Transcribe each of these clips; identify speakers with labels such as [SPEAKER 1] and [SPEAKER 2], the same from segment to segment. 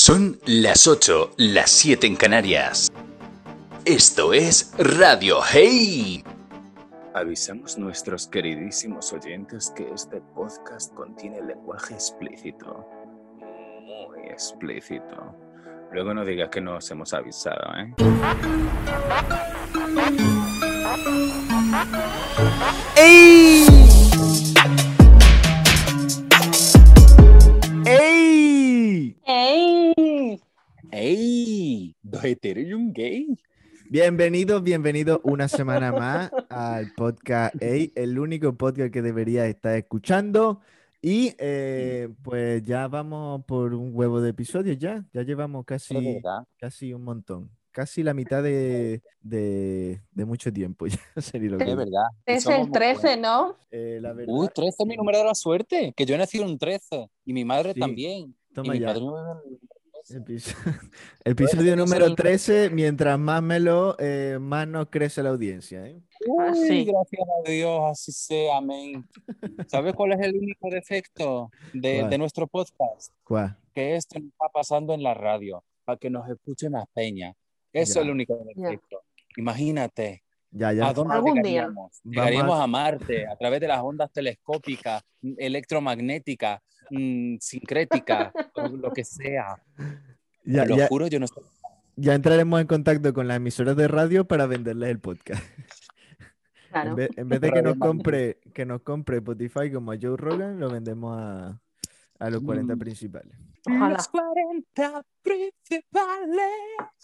[SPEAKER 1] Son las 8, las 7 en Canarias. Esto es Radio Hey. Avisamos nuestros queridísimos oyentes que este podcast contiene lenguaje explícito. Muy explícito. Luego no digas que nos hemos avisado, ¿eh?
[SPEAKER 2] ¡Ey! ¡Ey!
[SPEAKER 1] ¿Dos heteros y un gay?
[SPEAKER 2] Bienvenidos, bienvenidos una semana más al podcast Ey, el único podcast que debería estar escuchando. Y eh, pues ya vamos por un huevo de episodios ya. Ya llevamos casi, casi un montón. Casi la mitad de, de, de mucho tiempo. Ya ni lo que
[SPEAKER 3] Es verdad. Y
[SPEAKER 4] Es el
[SPEAKER 3] muy
[SPEAKER 4] 13,
[SPEAKER 3] buenos.
[SPEAKER 4] ¿no?
[SPEAKER 2] Eh, la verdad,
[SPEAKER 3] Uy, 13 es mi número de la suerte. Que yo he nacido un 13. Y mi madre
[SPEAKER 2] Sí.
[SPEAKER 3] también. y
[SPEAKER 2] toma
[SPEAKER 3] mi
[SPEAKER 2] ya.
[SPEAKER 3] en-
[SPEAKER 2] Episo- Episodio número
[SPEAKER 3] soy-
[SPEAKER 2] 13. Mientras más me lo, eh, más nos crece la audiencia. ¿eh?
[SPEAKER 4] Ah,
[SPEAKER 3] Uy,
[SPEAKER 4] sí.
[SPEAKER 3] gracias a Dios, así sea, amén. ¿Sabes cuál es el único defecto de, de nuestro podcast?
[SPEAKER 2] ¿Cuál?
[SPEAKER 3] Que esto no está pasando en la radio, para que nos escuche más peña. Eso
[SPEAKER 2] Ya.
[SPEAKER 3] es el único defecto. Imagínate,
[SPEAKER 2] Ya, ya.
[SPEAKER 3] ¿a dónde
[SPEAKER 4] Algún día.
[SPEAKER 3] llegaríamos? Llegaríamos
[SPEAKER 2] Vamos
[SPEAKER 3] a Marte a través de las ondas telescópicas, electromagnéticas, mm, sincréticas, o lo que sea.
[SPEAKER 2] Ya,
[SPEAKER 3] Te lo
[SPEAKER 2] ya-
[SPEAKER 3] juro, yo no sé.
[SPEAKER 2] ya entraremos en contacto con las emisoras de radio para venderles el podcast.
[SPEAKER 4] Claro.
[SPEAKER 2] En vez, en vez de que nos compre, que nos compre Spotify como a Joe Rogan, lo vendemos a, a los 40
[SPEAKER 3] Mm.
[SPEAKER 2] principales.
[SPEAKER 4] Ojalá.
[SPEAKER 3] Los 40 principales.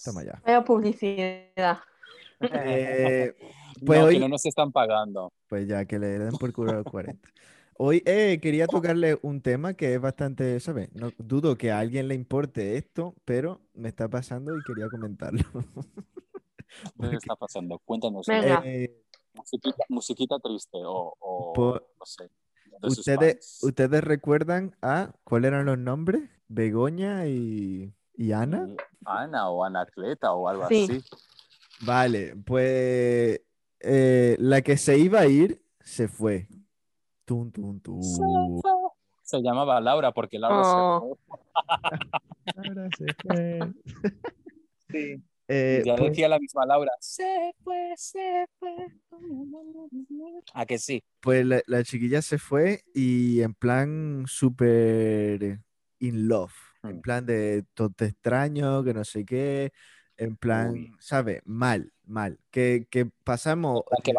[SPEAKER 2] Toma ya.
[SPEAKER 4] Vaya publicidad.
[SPEAKER 2] Eh, pues
[SPEAKER 3] no,
[SPEAKER 2] hoy-
[SPEAKER 3] que no nos están pagando.
[SPEAKER 2] Pues ya, que le den por culo a los 40. Hoy eh, quería tocarle un tema que es bastante, ¿sabes? No dudo que a alguien le importe esto, pero me está pasando y quería comentarlo.
[SPEAKER 3] ¿Qué
[SPEAKER 2] Porque,
[SPEAKER 3] está pasando? Cuéntanos.
[SPEAKER 4] Venga.
[SPEAKER 2] eh,
[SPEAKER 3] Musiquita, musiquita triste o, o
[SPEAKER 2] Por-
[SPEAKER 3] no sé. de
[SPEAKER 2] ¿ustedes. ¿Ustedes recuerdan a cuáles eran los nombres? Begoña y, y Ana.
[SPEAKER 3] Ana o Anacleta o algo
[SPEAKER 4] Sí.
[SPEAKER 3] así.
[SPEAKER 2] Vale, pues eh, la que se iba a ir se fue. Tun, tun, tun.
[SPEAKER 3] Se llamaba Laura porque Laura
[SPEAKER 4] Oh.
[SPEAKER 2] Se fue.
[SPEAKER 3] se fue. Sí.
[SPEAKER 2] Eh,
[SPEAKER 3] Ya
[SPEAKER 2] pues-
[SPEAKER 3] decía la misma Laura. Se fue, se fue. ¿A que sí?
[SPEAKER 2] Pues la, la chiquilla se fue y en plan súper in love, en
[SPEAKER 3] Mm.
[SPEAKER 2] plan de todo te extraño, que no sé qué, en plan. ¿sabes? Mal, mal. Que, que pasamos... Eh,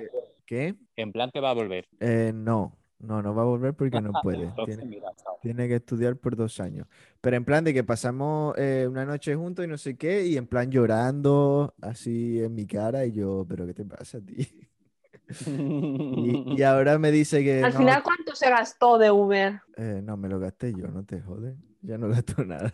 [SPEAKER 2] ¿Qué?
[SPEAKER 3] En plan que va a volver.
[SPEAKER 2] Eh, no, no, no va a volver porque no puede.
[SPEAKER 3] Entonces,
[SPEAKER 2] Tiene,
[SPEAKER 3] mira, chao.
[SPEAKER 2] tiene que estudiar por dos años. Pero en plan de que pasamos eh, una noche juntos y no sé qué, y en plan llorando así en mi cara, y yo, ¿pero qué te pasa a ti? Y, y ahora me dice que
[SPEAKER 4] Al
[SPEAKER 2] no,
[SPEAKER 4] final, ¿cuánto se gastó de Uber?
[SPEAKER 2] Eh, no, me lo gasté yo, no te jodes. Ya no gasto nada.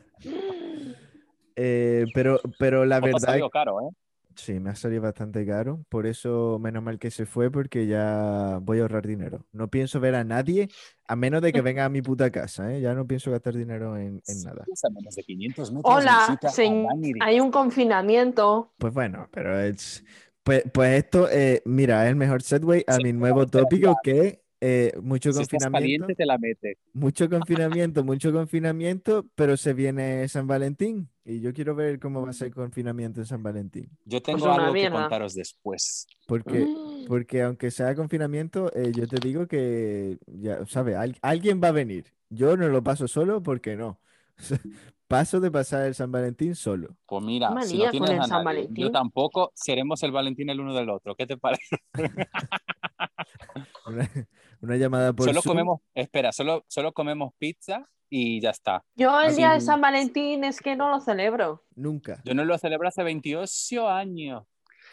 [SPEAKER 2] Eh, pero, pero la verdad,
[SPEAKER 3] salido caro, ¿eh?
[SPEAKER 2] Sí, me ha salido bastante caro. Por eso, menos mal que se fue, porque ya voy a ahorrar dinero. No pienso ver a nadie, a menos de que venga a mi puta casa, ¿eh? Ya no pienso gastar dinero en, en nada.
[SPEAKER 3] A menos de 500 metros
[SPEAKER 4] Hola, se- hay un confinamiento.
[SPEAKER 2] Pues bueno, pero es. Pues, pues esto, eh, mira, es el mejor segue a
[SPEAKER 3] Sí,
[SPEAKER 2] mi nuevo tópico que eh, mucho
[SPEAKER 3] Si estás
[SPEAKER 2] confinamiento.
[SPEAKER 3] caliente, te la metes.
[SPEAKER 2] Mucho confinamiento, mucho confinamiento, pero se viene San Valentín y yo quiero ver cómo va a ser el confinamiento en San Valentín.
[SPEAKER 3] Yo tengo
[SPEAKER 4] Pues una
[SPEAKER 3] algo que contaros después.
[SPEAKER 2] Porque,
[SPEAKER 4] Mm.
[SPEAKER 2] porque aunque sea confinamiento, eh, yo te digo que, ya sabes, al- alguien va a venir. Yo no lo paso solo porque no. Paso de pasar el San Valentín solo.
[SPEAKER 3] Pues mira, si no tienes a
[SPEAKER 4] San
[SPEAKER 3] nadie,
[SPEAKER 4] Valentín.
[SPEAKER 3] yo tampoco, seremos el Valentín el uno del otro. ¿Qué te parece?
[SPEAKER 2] Una, llamada por
[SPEAKER 3] Solo
[SPEAKER 2] Zoom.
[SPEAKER 3] comemos, espera, solo, solo comemos pizza y ya está.
[SPEAKER 4] Yo el día de. San Valentín es que no lo celebro.
[SPEAKER 2] Nunca.
[SPEAKER 3] Yo no lo celebro hace 28 años.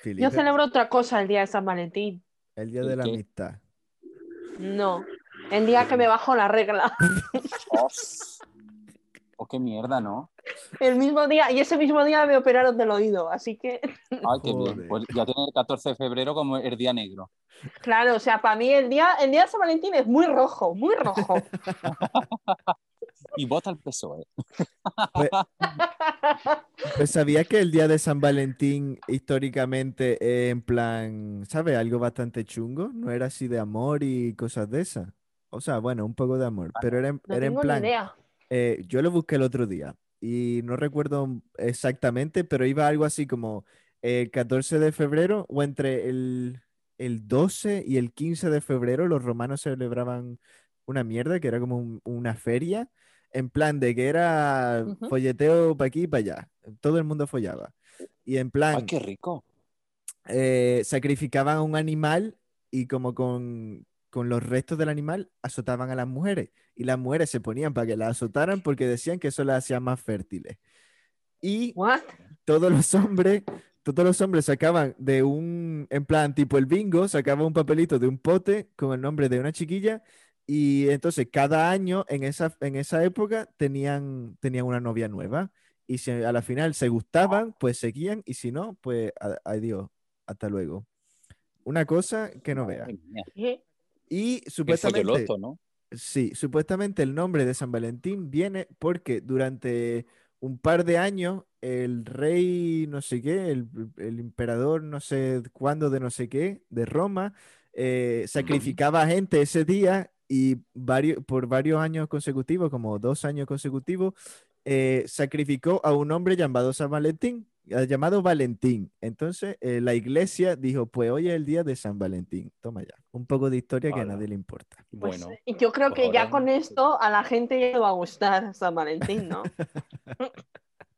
[SPEAKER 2] Felipe,
[SPEAKER 4] Yo celebro otra cosa el día de San Valentín.
[SPEAKER 2] el día de
[SPEAKER 3] ¿El
[SPEAKER 2] la
[SPEAKER 3] qué?
[SPEAKER 2] amistad.
[SPEAKER 4] No. El día que me bajo la regla.
[SPEAKER 3] Oh, oh, qué mierda, ¿no?
[SPEAKER 4] El mismo día, y ese mismo día me operaron del oído. Así que,
[SPEAKER 3] Ay, qué bien. Pues ya tiene el 14 de febrero como el día negro.
[SPEAKER 4] claro, o sea, para mí el día, el día de San Valentín es muy rojo, muy rojo.
[SPEAKER 3] Y vota al PSOE.
[SPEAKER 2] Pues, pues sabía que el día de San Valentín históricamente es en plan, ¿sabes? Algo bastante chungo. No era así de amor y cosas de esas. O sea, bueno, un poco de amor, pero era en,
[SPEAKER 4] No
[SPEAKER 2] era en
[SPEAKER 4] tengo
[SPEAKER 2] plan,
[SPEAKER 4] idea.
[SPEAKER 2] eh, yo lo busqué el otro día y no recuerdo exactamente, pero iba algo así como el 14 de febrero o entre el, el 12 y el 15 de febrero los romanos celebraban una mierda que era como un- una feria, en plan de que era folleteo para aquí y para allá. Todo el mundo follaba. Y en plan,
[SPEAKER 3] Ay, qué rico.
[SPEAKER 2] eh, sacrificaban a un animal y como con, con los restos del animal azotaban a las mujeres. Y las mujeres se ponían para que las azotaran porque decían que eso las hacía más fértiles. Y
[SPEAKER 4] What?
[SPEAKER 2] todos los hombres, todos los hombres sacaban de un, en plan tipo el bingo, sacaban un papelito de un pote con el nombre de una chiquilla y entonces cada año en esa, en esa época tenían, tenían una novia nueva y si a la final se gustaban, pues seguían y si no, pues adiós, hasta luego. Una cosa que no vea.
[SPEAKER 4] ¿Qué?
[SPEAKER 2] Y supuestamente...
[SPEAKER 3] ¿no?
[SPEAKER 2] Sí, supuestamente el nombre de San Valentín viene porque durante un par de años el rey no sé qué, el, el emperador no sé cuándo de no sé qué, de Roma, eh, sacrificaba gente ese día y varios, por varios años consecutivos, como dos años consecutivos, eh, sacrificó a un hombre llamado San Valentín, llamado Valentín. Entonces eh, la iglesia dijo, pues hoy es el día de San Valentín. Toma ya, un poco de historia que a nadie le importa.
[SPEAKER 4] Pues,
[SPEAKER 3] Bueno,
[SPEAKER 4] y yo creo que ya
[SPEAKER 3] ahora-
[SPEAKER 4] con esto a la gente ya le va a gustar San Valentín, ¿no?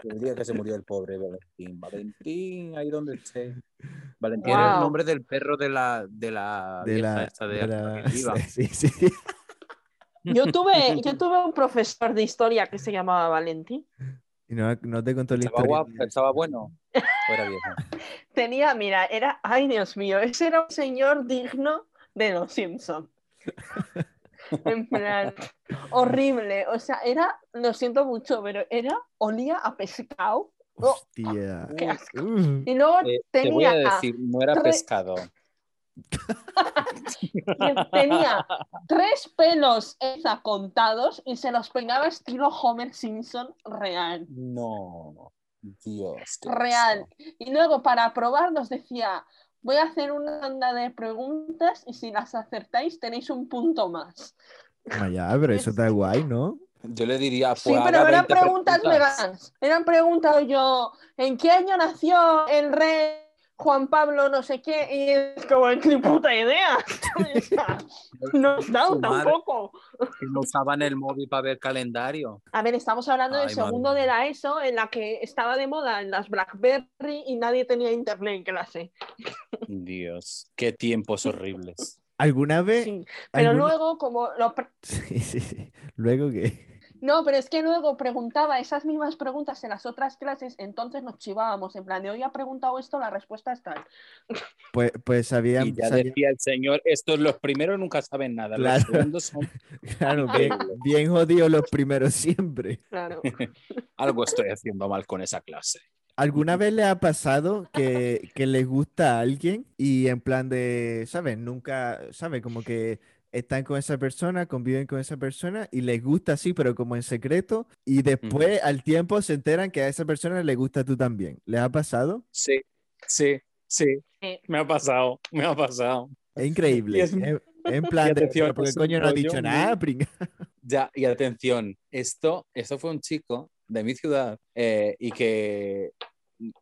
[SPEAKER 3] el día que se murió el pobre Valentín. Valentín, ahí donde esté. Valentín era el
[SPEAKER 4] Wow.
[SPEAKER 3] nombre del perro de la, de la
[SPEAKER 2] de la,
[SPEAKER 3] esta
[SPEAKER 2] de
[SPEAKER 3] de
[SPEAKER 2] la- sí, sí, sí.
[SPEAKER 4] Yo tuve, yo tuve un profesor de historia que se llamaba Valentín.
[SPEAKER 2] Y no, no te contó la
[SPEAKER 3] Estaba
[SPEAKER 2] historia.
[SPEAKER 3] guapo, estaba bueno. O era viejo.
[SPEAKER 4] Tenía, mira, era, ay Dios mío, ese era un señor digno de los Simpson. En plan, horrible. O sea, era, lo siento mucho, pero era, olía a pescado. Oh,
[SPEAKER 2] Hostia.
[SPEAKER 4] qué asco.
[SPEAKER 2] Uh,
[SPEAKER 4] Y luego
[SPEAKER 3] Eh, te voy a
[SPEAKER 4] tenía,
[SPEAKER 3] decir, no era pescado.
[SPEAKER 4] Tenía tres pelos esa contados y se los peinaba estilo Homer Simpson real.
[SPEAKER 3] No, Dios.
[SPEAKER 4] real. Y luego para probarlos decía, voy a hacer una ronda de preguntas y si las acertáis tenéis un punto más.
[SPEAKER 2] toma ya, pero eso está guay, ¿no?
[SPEAKER 3] Yo le diría, pues
[SPEAKER 4] Sí, pero eran
[SPEAKER 3] 20
[SPEAKER 4] preguntas veganas. Eran preguntas yo, ¿en qué año nació el rey Juan Pablo no sé qué? Y es como, ni puta idea. No he dado
[SPEAKER 3] Su madre.
[SPEAKER 4] tampoco.
[SPEAKER 3] Que no usaban el móvil para ver calendario.
[SPEAKER 4] A ver, estamos hablando del
[SPEAKER 3] madre
[SPEAKER 4] segundo de la ESO, en la que estaba de moda en las BlackBerry y nadie tenía internet en clase.
[SPEAKER 3] Dios, qué tiempos horribles.
[SPEAKER 2] ¿Alguna vez?
[SPEAKER 4] Sí, Pero
[SPEAKER 2] alguna-
[SPEAKER 4] luego, como lo
[SPEAKER 2] Sí, sí, sí. Luego que.
[SPEAKER 4] No, pero es que luego preguntaba esas mismas preguntas en las otras clases, entonces nos chivábamos, en plan de hoy ha preguntado esto, la respuesta es tal.
[SPEAKER 2] Pues, pues sabían.
[SPEAKER 3] Y ya
[SPEAKER 2] sabían-
[SPEAKER 3] decía el señor, estos los primeros nunca saben nada,
[SPEAKER 2] Claro.
[SPEAKER 3] los segundos son
[SPEAKER 2] Claro, bien, bien jodidos los primeros siempre.
[SPEAKER 4] Claro.
[SPEAKER 3] algo estoy haciendo mal con esa clase.
[SPEAKER 2] ¿Alguna vez le ha pasado que, que les gusta a alguien y en plan de, ¿sabes? Nunca, ¿sabes? Como que están con esa persona, conviven con esa persona y les gusta así, pero como en secreto, y después al tiempo se enteran que a esa persona le gusta tú también. ¿Les ha pasado?
[SPEAKER 3] Sí, sí, sí,
[SPEAKER 4] Sí.
[SPEAKER 3] me ha pasado, me ha pasado.
[SPEAKER 2] Es increíble.
[SPEAKER 3] Es-
[SPEAKER 2] En, en plan de,
[SPEAKER 3] atención,
[SPEAKER 2] "¿Pero ¿por qué
[SPEAKER 3] es un
[SPEAKER 2] coño no
[SPEAKER 3] rollo
[SPEAKER 2] dicho
[SPEAKER 3] muy-
[SPEAKER 2] nada, pringa?
[SPEAKER 3] Ya, y atención, esto, esto fue un chico de mi ciudad eh, y que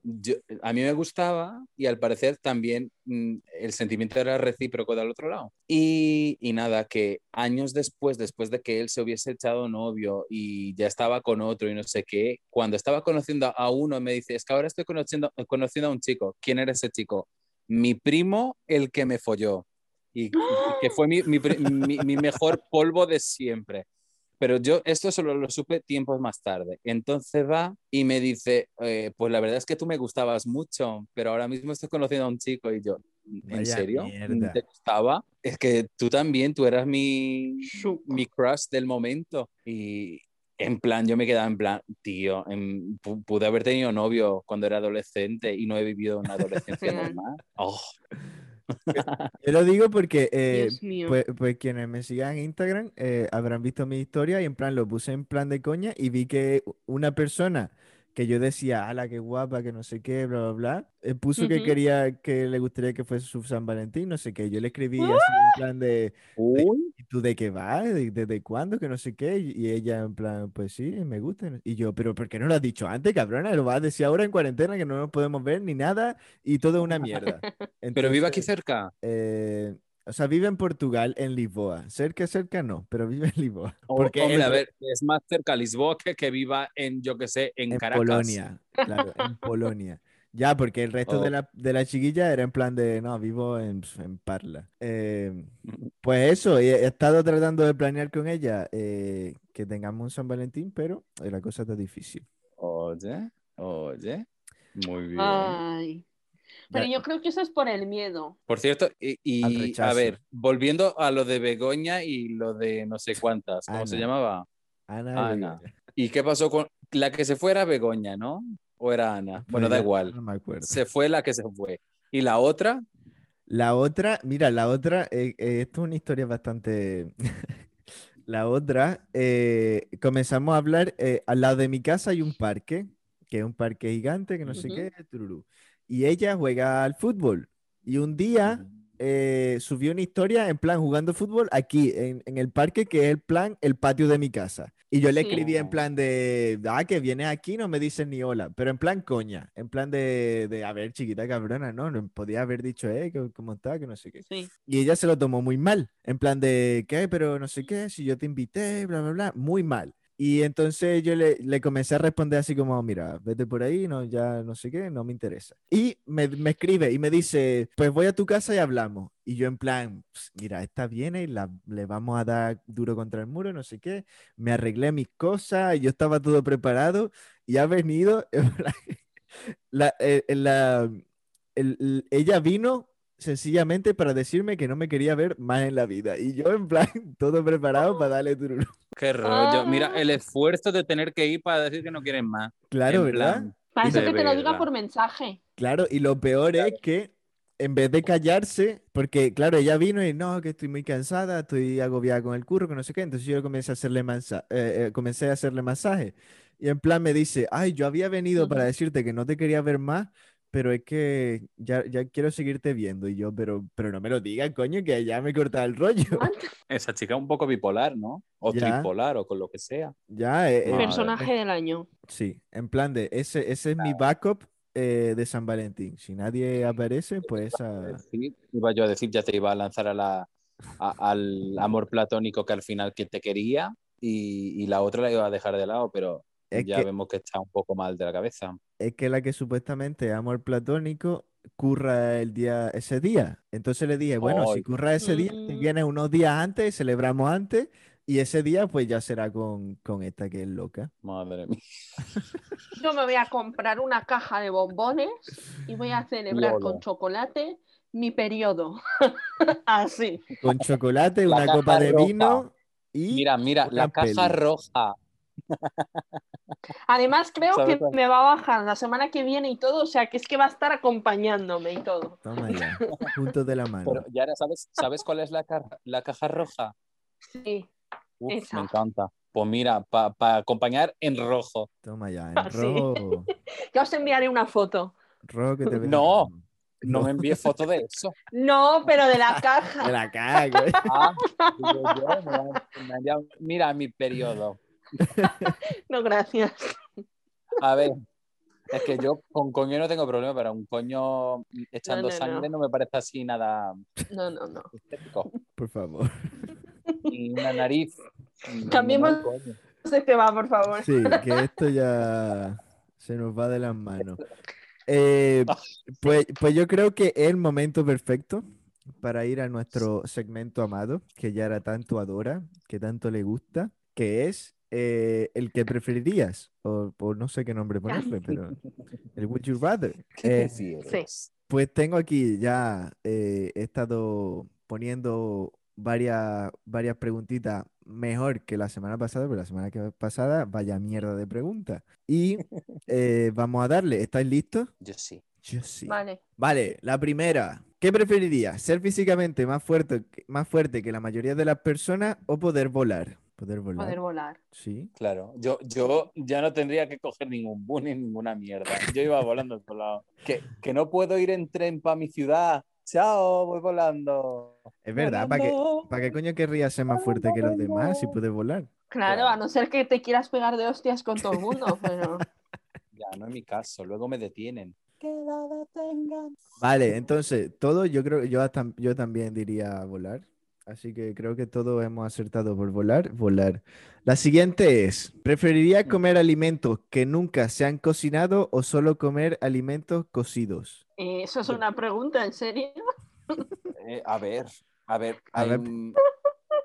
[SPEAKER 3] yo- a mí me gustaba y al parecer también mm, el sentimiento era recíproco del otro lado. Y, y nada, que años después, después de que él se hubiese echado novio y ya estaba con otro y no sé qué, cuando estaba conociendo a uno me dice, es que ahora estoy conociendo, conociendo a un chico. ¿Quién era ese chico? Mi primo, el que me folló. Y, que fue mi- mi mejor polvo de siempre. Pero yo esto solo lo supe tiempos más tarde. Entonces va y me dice, eh, pues la verdad es que tú me gustabas mucho, pero ahora mismo estoy conociendo a un chico y yo, ¿en
[SPEAKER 2] Vaya
[SPEAKER 3] serio?
[SPEAKER 2] mierda.
[SPEAKER 3] ¿Te gustaba? Es que tú también, tú eras mi, mi crush del momento. Y en plan, yo me quedaba en plan, tío, en- pu- pude haber tenido novio cuando era adolescente y no he vivido una adolescencia normal. Oh,
[SPEAKER 2] Yo lo digo porque eh. Pues, pues quienes me sigan en Instagram eh, habrán visto mi historia y en plan lo puse en plan de coña y vi que una persona que yo decía, ala, qué guapa, que no sé qué, bla, bla, bla, eh, puso que
[SPEAKER 4] Ujú.
[SPEAKER 2] quería que le gustaría que fuese su San Valentín, no sé qué. Yo le escribí así en plan de,
[SPEAKER 3] Uy,
[SPEAKER 2] ¿y tú de qué vas? ¿De- ¿Desde cuándo? Que no sé qué. Y ella en plan, pues sí, me gusta. Y yo, pero ¿por qué no lo has dicho antes, cabrona? Lo vas a decir ahora en cuarentena que no nos podemos ver ni nada y todo es una mierda.
[SPEAKER 3] pero vive aquí
[SPEAKER 2] Entonces,
[SPEAKER 3] cerca.
[SPEAKER 2] eh, o sea, vive en Portugal, en Lisboa. Cerca, cerca no, pero vive en Lisboa. Porque
[SPEAKER 3] hombre,
[SPEAKER 2] el
[SPEAKER 3] a ver, es más cerca Lisboa que que viva en, yo qué sé, en,
[SPEAKER 2] en
[SPEAKER 3] Caracas.
[SPEAKER 2] Polonia, claro, en Polonia. Ya, porque el resto de
[SPEAKER 3] Oh.
[SPEAKER 2] la, de la chiquilla era en plan de, no, vivo en, en Parla. Eh, pues eso, he, he estado tratando de planear con ella eh, que tengamos un San Valentín, pero eh, la cosa está difícil.
[SPEAKER 3] Oye, oye, muy bien.
[SPEAKER 4] Ay. Pero
[SPEAKER 2] Ya-
[SPEAKER 4] yo creo que eso es por el miedo.
[SPEAKER 3] Por cierto, y, y, a ver, volviendo a lo de Begoña y lo de no sé cuántas, ¿cómo se
[SPEAKER 2] Ana.
[SPEAKER 3] llamaba?
[SPEAKER 2] Ana,
[SPEAKER 3] Ana. ¿Y qué pasó con la que se fue era Begoña, ¿no? ¿O era Ana? Bueno, da igual.
[SPEAKER 2] No me acuerdo.
[SPEAKER 3] Se fue la que se fue. ¿Y la otra?
[SPEAKER 2] La otra, mira, la otra, eh, eh, esto es una historia bastante... La otra, eh, comenzamos a hablar, eh, al lado de mi casa hay un parque, que es un parque gigante, que no sé
[SPEAKER 4] Ujú.
[SPEAKER 2] qué, tururú. Y ella juega al fútbol. Y un día eh, subió una historia en plan jugando fútbol aquí, en, en el parque, que es el plan, el patio de mi casa. Y yo le
[SPEAKER 4] Sí.
[SPEAKER 2] escribí en plan de, ah, que vienes aquí, no me dices ni hola, pero en plan coña, en plan de, de a ver, chiquita cabrona, no, no podía haber dicho, eh, que- ¿cómo está? Que no sé qué.
[SPEAKER 4] Sí.
[SPEAKER 2] Y ella se lo tomó muy mal, en plan de, ¿qué? Pero no sé qué, si yo te invité, bla, bla, bla, muy mal. Y entonces yo le, le comencé a responder así como, mira, vete por ahí, no, ya no sé qué, no me interesa. Y me, me escribe y me dice, pues voy a tu casa y hablamos. Y yo en plan, "Ps, mira, esta viene y la, le vamos a dar duro contra el muro, no sé qué. Me arreglé mis cosas, y yo estaba todo preparado y ha venido, la, eh, la- el- el- ella vino sencillamente para decirme que no me quería ver más en la vida. Y yo en plan, todo preparado para darle tururú.
[SPEAKER 3] Qué rollo. Mira,
[SPEAKER 4] Ah.
[SPEAKER 3] el esfuerzo de tener que ir para decir que no quieren más.
[SPEAKER 2] Claro, ¿verdad?
[SPEAKER 3] plan,
[SPEAKER 4] Para eso que te lo diga por mensaje.
[SPEAKER 2] Claro, y lo peor es que en vez de callarse, porque claro, ella vino y no, que estoy muy cansada, estoy agobiada con el curro, que no sé qué, entonces yo comencé a hacerle mansa- eh, eh, comencé a hacerle masaje. Y en plan me dice, ay, yo había venido para
[SPEAKER 4] Ujú.
[SPEAKER 2] decirte que no te quería ver más, pero es que ya, ya quiero seguirte viendo. Y yo, pero, pero no me lo digas, coño, que ya me corta el rollo.
[SPEAKER 3] Esa chica es un poco bipolar, ¿no? O
[SPEAKER 2] Ya.
[SPEAKER 3] tripolar o con lo que sea.
[SPEAKER 2] Ya, eh, eh.
[SPEAKER 4] Personaje del año.
[SPEAKER 2] Sí, en plan de, ese, ese es mi backup eh, de San Valentín. Si nadie aparece, pues esa...
[SPEAKER 3] Sí, iba yo a decir, ya te iba a lanzar a la, a- al amor platónico que al final que te quería y, y la otra la iba a dejar de lado, pero
[SPEAKER 2] Es
[SPEAKER 3] ya
[SPEAKER 2] que-
[SPEAKER 3] vemos que está un poco mal de la cabeza.
[SPEAKER 2] es que la que supuestamente es amor platónico curra el día, ese día. Entonces le dije, bueno, si curra ese día, te
[SPEAKER 4] Mm.
[SPEAKER 2] vienes unos días antes, celebramos antes, y ese día pues ya será con, con esta que es loca.
[SPEAKER 3] Madre mía.
[SPEAKER 4] Yo me voy a comprar una caja de bombones y voy a celebrar con chocolate mi periodo. Así.
[SPEAKER 2] Con chocolate,
[SPEAKER 3] La
[SPEAKER 2] una copa de
[SPEAKER 3] roja.
[SPEAKER 2] vino y...
[SPEAKER 3] Mira, mira, la caja roja.
[SPEAKER 4] Además, creo
[SPEAKER 3] ¿Sabes
[SPEAKER 4] que
[SPEAKER 3] cuál?
[SPEAKER 4] me va a bajar la semana que viene y todo, o sea que es que va a estar acompañándome y todo.
[SPEAKER 2] Toma ya, juntos de la mano.
[SPEAKER 3] Pero ya sabes, ¿sabes cuál es la, ca- la caja roja?
[SPEAKER 4] Sí.
[SPEAKER 3] Uf,
[SPEAKER 4] Esa.
[SPEAKER 3] me encanta. Pues mira, para acompañar en rojo.
[SPEAKER 2] Toma ya, en
[SPEAKER 4] Ah, sí.
[SPEAKER 2] rojo.
[SPEAKER 4] Ya os enviaré una foto.
[SPEAKER 2] Rojo que te veo
[SPEAKER 3] No.
[SPEAKER 2] como-
[SPEAKER 3] No me envíes foto de eso.
[SPEAKER 4] No, pero de la
[SPEAKER 2] De
[SPEAKER 4] caja.
[SPEAKER 2] la cago. ¿eh?
[SPEAKER 3] Ah, yo, me me mira mi periodo.
[SPEAKER 4] No, gracias.
[SPEAKER 3] A ver, es que yo con coño no tengo problema, pero un coño echando
[SPEAKER 4] No, no,
[SPEAKER 3] sangre
[SPEAKER 4] no.
[SPEAKER 3] no. me parece así nada
[SPEAKER 4] No, no, no.
[SPEAKER 3] estético.
[SPEAKER 2] Por favor.
[SPEAKER 3] Y una nariz.
[SPEAKER 4] Cambiemos-
[SPEAKER 3] no, coño.
[SPEAKER 4] Se te va, por favor.
[SPEAKER 2] Sí, que esto ya se nos va de las manos. Eh, pues, pues yo creo que es el momento perfecto para ir a nuestro segmento amado, que Yara tanto adora, que tanto le gusta, que es eh, el que preferirías, o, o no sé qué nombre ponerle, pero el Would You Rather.
[SPEAKER 3] ¿Qué
[SPEAKER 2] Eh,
[SPEAKER 3] prefieres?
[SPEAKER 2] pues tengo aquí ya, eh, he estado poniendo varias, varias preguntitas mejor que la semana pasada, pero la semana que pasada, vaya mierda de preguntas. Y eh, vamos a darle, ¿estáis listos?
[SPEAKER 3] Yo sí.
[SPEAKER 2] Yo sí.
[SPEAKER 4] Vale.
[SPEAKER 2] Vale, la primera. ¿Qué preferirías? ¿Ser físicamente más fuerte, más fuerte que la mayoría de las personas o poder volar? Poder volar.
[SPEAKER 4] Poder volar.
[SPEAKER 2] Sí.
[SPEAKER 3] Claro, yo, yo ya no tendría que coger ningún bus ni ninguna mierda. Yo iba volando por lado. Que, que no puedo ir en tren para mi ciudad. Chao, voy volando.
[SPEAKER 2] Es verdad, ¿para qué, ¿para qué coño querrías ser más fuerte que los demás si puedes volar?
[SPEAKER 4] Claro,
[SPEAKER 3] Claro.
[SPEAKER 4] a no ser que te quieras pegar de hostias con todo el mundo, pero
[SPEAKER 3] Ya, no es mi caso. Luego me detienen. Que la detengan.
[SPEAKER 2] Vale, entonces, todo yo creo que yo, tam- yo también diría volar. Así que creo que todos hemos acertado por volar, volar. La siguiente es, ¿preferiría comer alimentos que nunca se han cocinado o solo comer alimentos cocidos?
[SPEAKER 4] eh, eso es una pregunta, ¿en serio?
[SPEAKER 3] Eh, a ver, a ver,
[SPEAKER 2] A
[SPEAKER 3] hay
[SPEAKER 2] ver,
[SPEAKER 3] un-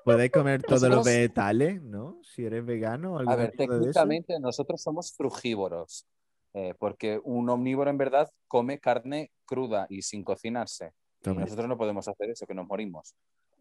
[SPEAKER 2] Podéis comer todos los
[SPEAKER 3] Nosotros-
[SPEAKER 2] vegetales, ¿no? Si eres vegano o
[SPEAKER 3] A
[SPEAKER 2] alguna
[SPEAKER 3] ver,
[SPEAKER 2] cosa de eso.
[SPEAKER 3] técnicamente nosotros somos frugívoros, eh, porque un omnívoro en verdad come carne cruda y sin cocinarse. Y nosotros no podemos hacer eso, que nos morimos.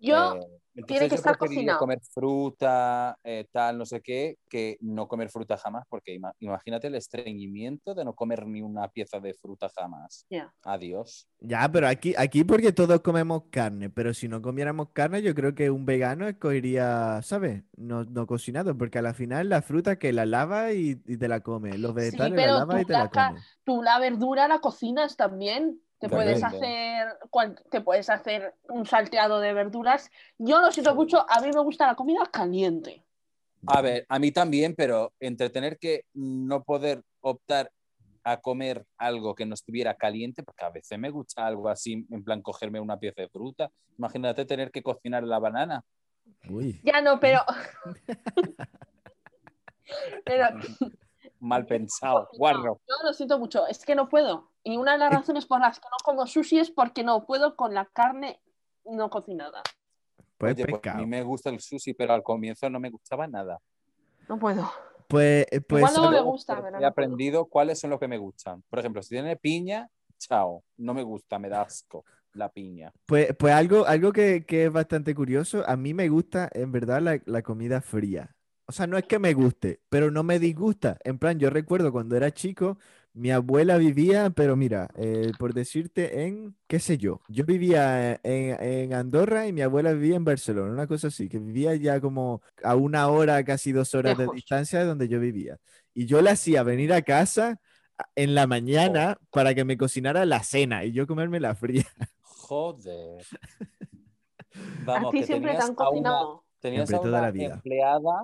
[SPEAKER 4] Yo,
[SPEAKER 3] Eh,
[SPEAKER 4] tiene que
[SPEAKER 3] yo
[SPEAKER 4] estar cocinado.
[SPEAKER 3] comer fruta, eh, tal, no sé qué, que no comer fruta jamás, porque ima- imagínate el estreñimiento de no comer ni una pieza de fruta jamás.
[SPEAKER 4] Ya.
[SPEAKER 3] Adiós.
[SPEAKER 2] Ya, pero aquí, aquí porque todos comemos carne, pero si no comiéramos carne, yo creo que un vegano escogería, ¿sabes? No, no cocinado, porque a la final la fruta que la lava y, y te la come, los vegetales la
[SPEAKER 4] pero
[SPEAKER 2] lava y te la
[SPEAKER 4] la
[SPEAKER 2] come.
[SPEAKER 4] tú la verdura la cocinas también. Te puedes hacer te puedes hacer un salteado de verduras. Yo lo siento mucho, a mí me gusta la comida caliente.
[SPEAKER 3] A ver, a mí también, pero entre tener que no poder optar a comer algo que no estuviera caliente, porque a veces me gusta algo así, en plan cogerme una pieza de fruta. Imagínate tener que cocinar la banana.
[SPEAKER 2] Uy,
[SPEAKER 4] Ya no, pero. pero
[SPEAKER 3] Mal pensado, guarro.
[SPEAKER 4] Yo lo siento mucho, es que no puedo. Y una de las razones por las que no como sushi es porque no puedo con la carne no cocinada.
[SPEAKER 2] pues
[SPEAKER 3] Oye, pues a mí me gusta el sushi, pero al comienzo no me gustaba nada.
[SPEAKER 4] No puedo.
[SPEAKER 2] Pues, eh, pues,
[SPEAKER 4] Igual no me
[SPEAKER 2] ¿sabes?
[SPEAKER 3] Luego,
[SPEAKER 4] gusta,
[SPEAKER 3] pero
[SPEAKER 4] pero
[SPEAKER 3] he
[SPEAKER 4] no puedo.
[SPEAKER 3] aprendido cuáles son los que me gustan. Por ejemplo, si tiene piña, chao, no me gusta, me da asco la piña.
[SPEAKER 2] Pues, pues algo, algo que, que es bastante curioso, a mí me gusta en verdad la, la comida fría. O sea, no es que me guste, pero no me disgusta. En plan, yo recuerdo cuando era chico, mi abuela vivía, pero mira, eh, por decirte, en, qué sé yo, yo vivía en, en Andorra y mi abuela vivía en Barcelona, una cosa así, que vivía ya como a una hora, casi dos horas de distancia de donde yo vivía. Y yo le hacía venir a casa en la mañana para que me cocinara la cena y yo comerme la fría.
[SPEAKER 3] Joder.
[SPEAKER 4] a
[SPEAKER 3] Vamos,
[SPEAKER 4] ti
[SPEAKER 3] que
[SPEAKER 4] siempre te
[SPEAKER 3] tenías
[SPEAKER 4] han
[SPEAKER 3] a una,
[SPEAKER 4] cocinado.
[SPEAKER 3] tenías
[SPEAKER 2] Siempre,
[SPEAKER 3] a
[SPEAKER 2] toda
[SPEAKER 3] una
[SPEAKER 2] la vida.
[SPEAKER 3] empleada,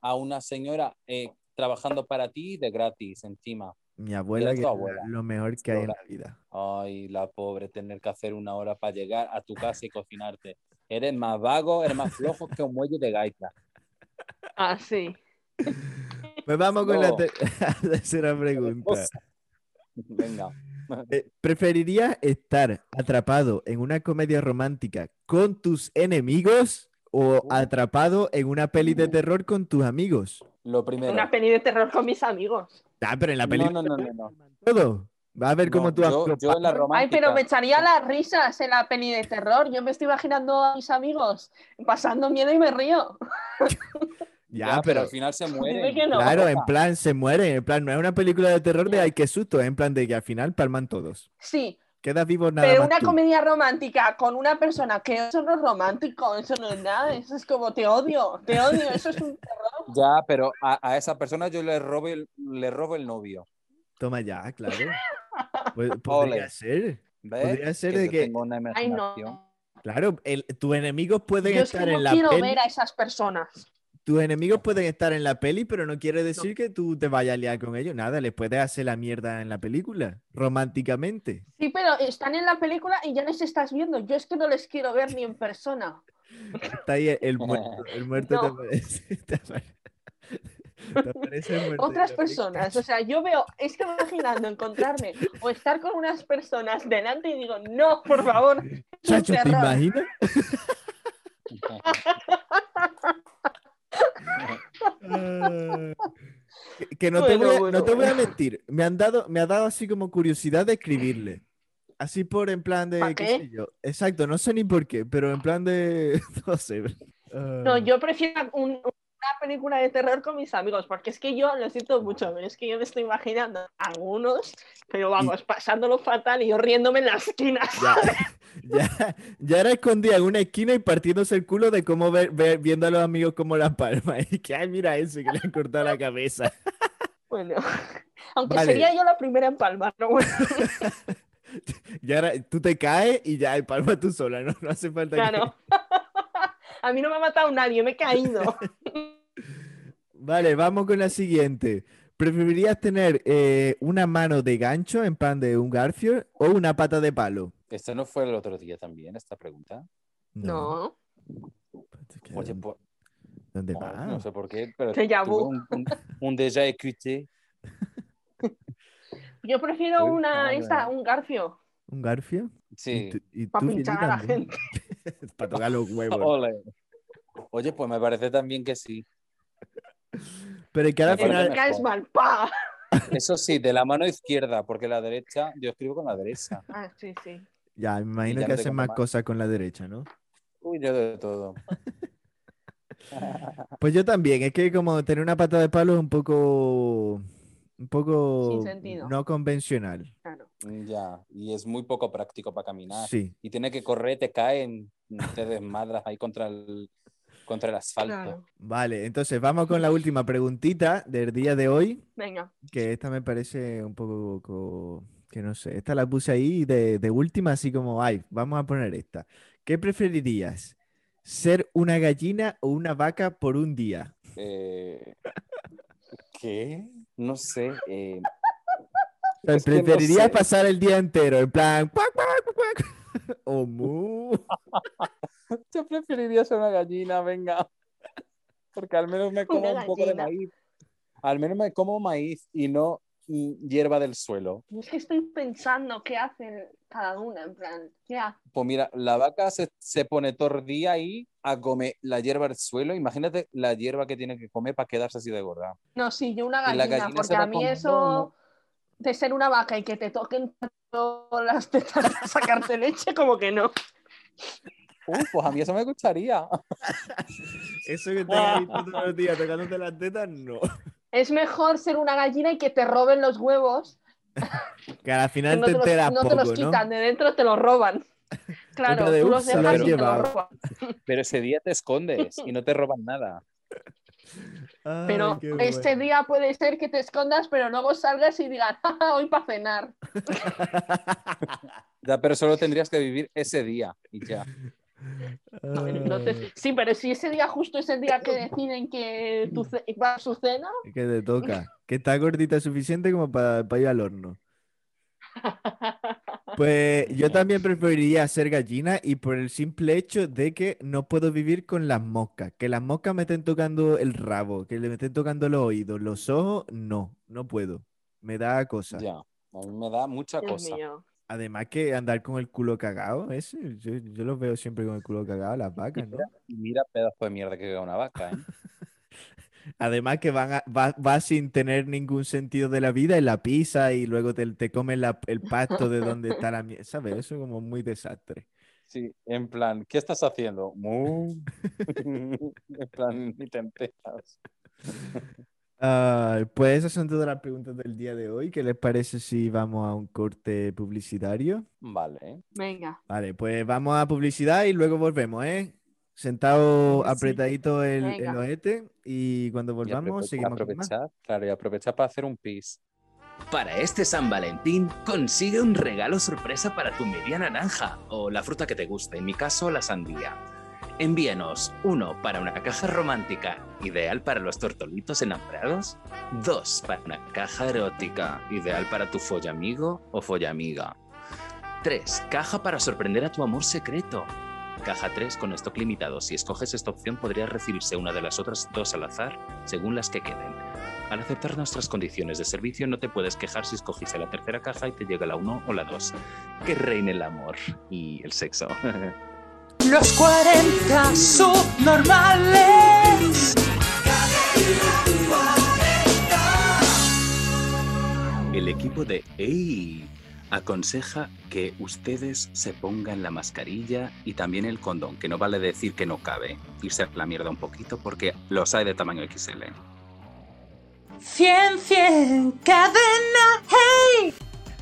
[SPEAKER 3] a una señora eh, trabajando para ti de gratis encima.
[SPEAKER 2] Mi abuela, que es
[SPEAKER 3] abuela.
[SPEAKER 2] lo mejor que hay en la vida.
[SPEAKER 3] Ay, la pobre, tener que hacer una hora para llegar a tu casa y cocinarte. Eres más vago, eres más flojo que un muelle de gaita.
[SPEAKER 4] Ah, sí.
[SPEAKER 2] Pues vamos con la ter- la tercera pregunta.
[SPEAKER 3] Venga.
[SPEAKER 2] Eh, ¿Preferirías estar atrapado en una comedia romántica con tus enemigos o
[SPEAKER 3] Uh.
[SPEAKER 2] atrapado en una peli de terror con tus amigos?
[SPEAKER 3] Lo primero.
[SPEAKER 4] Una peli de terror con mis amigos.
[SPEAKER 2] Ah, pero en la peli
[SPEAKER 3] No, no, no, no, no.
[SPEAKER 2] todo. Va a ver cómo
[SPEAKER 3] No,
[SPEAKER 2] tú
[SPEAKER 3] yo, yo en la
[SPEAKER 4] Ay, pero me echaría las risas en la peli de terror. Yo me estoy imaginando a mis amigos pasando miedo y me río.
[SPEAKER 2] Ya,
[SPEAKER 3] Ya, pero
[SPEAKER 2] pero
[SPEAKER 3] al final se muere.
[SPEAKER 4] no.
[SPEAKER 2] claro, en plan se mueren. En plan, no es una película de terror de ay, qué susto. Es en plan de que al final palman todos.
[SPEAKER 4] Sí,
[SPEAKER 2] Quedas vivo nada
[SPEAKER 4] pero
[SPEAKER 2] más
[SPEAKER 4] una
[SPEAKER 2] tú.
[SPEAKER 4] comedia romántica con una persona que eso no es romántico, eso no es nada, eso es como te odio, te odio, eso es un terror.
[SPEAKER 3] Ya, pero a, a esa persona yo le robo el, le robo el novio.
[SPEAKER 2] Toma ya, claro. Pu- podría
[SPEAKER 3] Ole.
[SPEAKER 2] ser.
[SPEAKER 3] ¿Ves?
[SPEAKER 2] Podría ser de
[SPEAKER 3] yo
[SPEAKER 2] que-
[SPEAKER 3] tengo una
[SPEAKER 4] Ay,
[SPEAKER 3] imaginación.
[SPEAKER 4] no.
[SPEAKER 2] Claro, el- tus enemigos pueden
[SPEAKER 4] Yo es que
[SPEAKER 2] estar
[SPEAKER 4] no
[SPEAKER 2] en la
[SPEAKER 4] quiero
[SPEAKER 2] peli.
[SPEAKER 4] ver a esas personas.
[SPEAKER 2] Tus enemigos pueden estar en la peli, pero no quiere decir que tú te vayas a liar con ellos. Nada, les puedes hacer la mierda en la película, románticamente.
[SPEAKER 4] Sí, pero están en la película y ya les estás viendo. Yo es que no les quiero ver ni en persona.
[SPEAKER 2] Está ahí el, el muerto. El muerto te aparece. Te apare- te aparece el muerto
[SPEAKER 4] Otras personas, o sea, yo veo, es que imaginando encontrarme o estar con unas personas delante y digo, no, por favor,
[SPEAKER 2] Chacho, ¿te
[SPEAKER 4] terror".
[SPEAKER 2] imaginas? Ah, que- no te,
[SPEAKER 4] Bueno,
[SPEAKER 2] voy a,
[SPEAKER 4] bueno,
[SPEAKER 2] no te voy a mentir. Me han dado, me ha dado así como curiosidad de escribirle. Así por en plan de.
[SPEAKER 4] ¿Pa
[SPEAKER 2] qué
[SPEAKER 4] qué?
[SPEAKER 2] sé yo. Exacto, no sé ni por qué, pero en plan de. No sé.
[SPEAKER 4] No,
[SPEAKER 2] Ah,
[SPEAKER 4] yo prefiero un una película de terror con mis amigos, porque es que yo lo siento mucho, pero es que yo me estoy imaginando algunos, pero vamos, pasándolo fatal y yo riéndome en las esquinas.
[SPEAKER 2] Ya, ya, ya era escondida en una esquina y partiéndose el culo de cómo ver, ver- viendo a los amigos como la palma. Y que, ay, mira ese que le han cortado la cabeza.
[SPEAKER 4] Bueno, aunque
[SPEAKER 2] Vale.
[SPEAKER 4] sería yo la primera en palmar, pero bueno,
[SPEAKER 2] Y ahora tú te caes y ya, palma tú sola, no, no hace falta que-
[SPEAKER 4] claro. A mí no me ha matado nadie, me he caído.
[SPEAKER 2] Vale, vamos con la siguiente. ¿Preferirías tener eh, una mano de gancho en pan de un garfio o una pata de palo?
[SPEAKER 3] Esto no fue el otro día también, esta pregunta.
[SPEAKER 4] No,
[SPEAKER 3] Oye, pues,
[SPEAKER 2] ¿Dónde
[SPEAKER 3] no,
[SPEAKER 2] va?
[SPEAKER 3] no sé por qué, pero un, un, un déjà écouté.
[SPEAKER 4] yo prefiero una, esta, un garfio,
[SPEAKER 2] ¿Un garfio?
[SPEAKER 3] Sí.
[SPEAKER 2] ¿Y tú, y
[SPEAKER 4] para
[SPEAKER 2] tú,
[SPEAKER 4] pinchar a la gente.
[SPEAKER 2] Para tocar los huevos.
[SPEAKER 3] Ole. Oye, pues me parece también que sí.
[SPEAKER 2] Pero es que ahora al final...
[SPEAKER 4] Pa.
[SPEAKER 3] Eso sí, de la mano izquierda, porque la derecha, yo escribo con la derecha.
[SPEAKER 4] Ah, sí, sí.
[SPEAKER 2] Ya, me imagino
[SPEAKER 3] ya
[SPEAKER 2] que
[SPEAKER 3] no
[SPEAKER 2] hacen más. cosas con la derecha, ¿no?
[SPEAKER 3] Uy, yo de todo.
[SPEAKER 2] Pues yo también, es que como tener una pata de palo es un poco... Un poco no convencional.
[SPEAKER 4] Claro.
[SPEAKER 3] Ya, y es muy poco práctico para caminar.
[SPEAKER 2] Sí.
[SPEAKER 3] Y tiene que correr, te caen, te desmadras ahí contra el, contra el asfalto.
[SPEAKER 4] Claro.
[SPEAKER 2] Vale, entonces vamos con la última preguntita del día de hoy,
[SPEAKER 4] Venga.
[SPEAKER 2] que esta me parece un poco, co- que no sé, esta la puse ahí de, de última, así como, ay, vamos a poner esta. ¿Qué preferirías? ¿Ser una gallina o una vaca por un día?
[SPEAKER 3] Eh, ¿Qué? No sé. eh,
[SPEAKER 2] O sea,
[SPEAKER 3] Es que no
[SPEAKER 2] ¿Preferirías
[SPEAKER 3] sé.
[SPEAKER 2] pasar el día entero en plan, cuac, cuac, cuac, o mu?
[SPEAKER 3] Yo preferiría ser una gallina, venga. Porque al menos me como un poco de maíz. Al menos me como maíz y no hierba del suelo.
[SPEAKER 4] Es que estoy pensando qué hacen cada una, en plan, ¿qué hace?
[SPEAKER 3] Pues mira, la vaca se, se pone todo el día ahí a comer la hierba del suelo. Imagínate la hierba que tiene que comer para quedarse así de gorda.
[SPEAKER 4] No, sí, yo una gallina,
[SPEAKER 3] gallina
[SPEAKER 4] porque a mí eso de ser una vaca y que te toquen todas las tetas para sacarte leche, como que no.
[SPEAKER 3] Uh, pues a mí eso me gustaría.
[SPEAKER 2] Eso que te has visto todos los días tocándote las tetas, no.
[SPEAKER 4] Es mejor ser una gallina y que te roben los huevos,
[SPEAKER 2] Que al
[SPEAKER 4] que
[SPEAKER 2] final
[SPEAKER 4] no
[SPEAKER 2] te
[SPEAKER 4] te, los,
[SPEAKER 2] enteras
[SPEAKER 4] no te los
[SPEAKER 2] ¿no?
[SPEAKER 4] quitan, de dentro te los roban. Claro,
[SPEAKER 2] de,
[SPEAKER 4] tú
[SPEAKER 2] "Ups,
[SPEAKER 4] los
[SPEAKER 2] se lo
[SPEAKER 4] dejas
[SPEAKER 2] han
[SPEAKER 4] y te los
[SPEAKER 2] llevado".
[SPEAKER 4] roban.
[SPEAKER 3] Pero ese día te escondes y no te roban nada.
[SPEAKER 2] Ay,
[SPEAKER 4] Pero este
[SPEAKER 2] bueno.
[SPEAKER 4] día puede ser que te escondas, pero luego salgas y digas, "Ja, ja, hoy para cenar.
[SPEAKER 3] Ya, pero solo tendrías que vivir ese día y ya.
[SPEAKER 4] No, entonces, sí, pero si ese día justo es el día que deciden que tu va a su cena,
[SPEAKER 2] que te toca. Que está gordita suficiente como para ir al horno. Pues yo también preferiría ser gallina y por el simple hecho de que no puedo vivir con las moscas. Que las moscas me estén tocando el rabo, que le me estén tocando los oídos, los ojos, no, no puedo. Me da cosa.
[SPEAKER 3] Ya. A mí me da mucha
[SPEAKER 4] Dios
[SPEAKER 3] cosa.
[SPEAKER 4] mío.
[SPEAKER 2] Además que andar con el culo cagado, eso, yo, yo los veo siempre con el culo cagado, las vacas, ¿no?
[SPEAKER 3] Y mira pedazo de mierda que queda una vaca, ¿eh?
[SPEAKER 2] Además que van a- va, va sin tener ningún sentido de la vida en la pizza y luego te, te comes la- el pasto de donde está la mierda, ¿sabes? Eso es como muy desastre.
[SPEAKER 3] Sí, en plan, ¿qué estás haciendo? En plan, ni te enteras.
[SPEAKER 2] Ah, pues esas son todas las preguntas del día de hoy. ¿Qué les parece si vamos a un corte publicitario?
[SPEAKER 3] Vale.
[SPEAKER 4] Venga.
[SPEAKER 2] Vale, pues vamos a publicidad y luego volvemos, ¿eh? Sentado
[SPEAKER 3] Sí.
[SPEAKER 2] apretadito el, el ojete y cuando
[SPEAKER 3] Y
[SPEAKER 2] volvamos
[SPEAKER 3] aprove-
[SPEAKER 2] seguimos con más.
[SPEAKER 3] aprovechar, claro, y aprovechar para hacer un pis.
[SPEAKER 1] Para este San Valentín, consigue un regalo sorpresa para tu media naranja o la fruta que te guste, en mi caso la sandía. Envíanos uno para una caja romántica, ideal para los tortolitos enamorados. Dos para una caja erótica, ideal para tu follamigo o follamiga. Tres, caja para sorprender a tu amor secreto. Caja 3 con stock limitado. Si escoges esta opción podrías recibirse una de las otras dos al azar, según las que queden. Al aceptar nuestras condiciones de servicio no te puedes quejar si escogiste la tercera caja y te llega la 1 o la 2. Que reine el amor y el sexo.
[SPEAKER 5] Los 40 son normales.
[SPEAKER 1] El equipo de EI aconseja que ustedes se pongan la mascarilla y también el condón, que no vale decir que no cabe, irse a la mierda un poquito porque los hay de tamaño XL.
[SPEAKER 5] 100, 100, cadena, hey.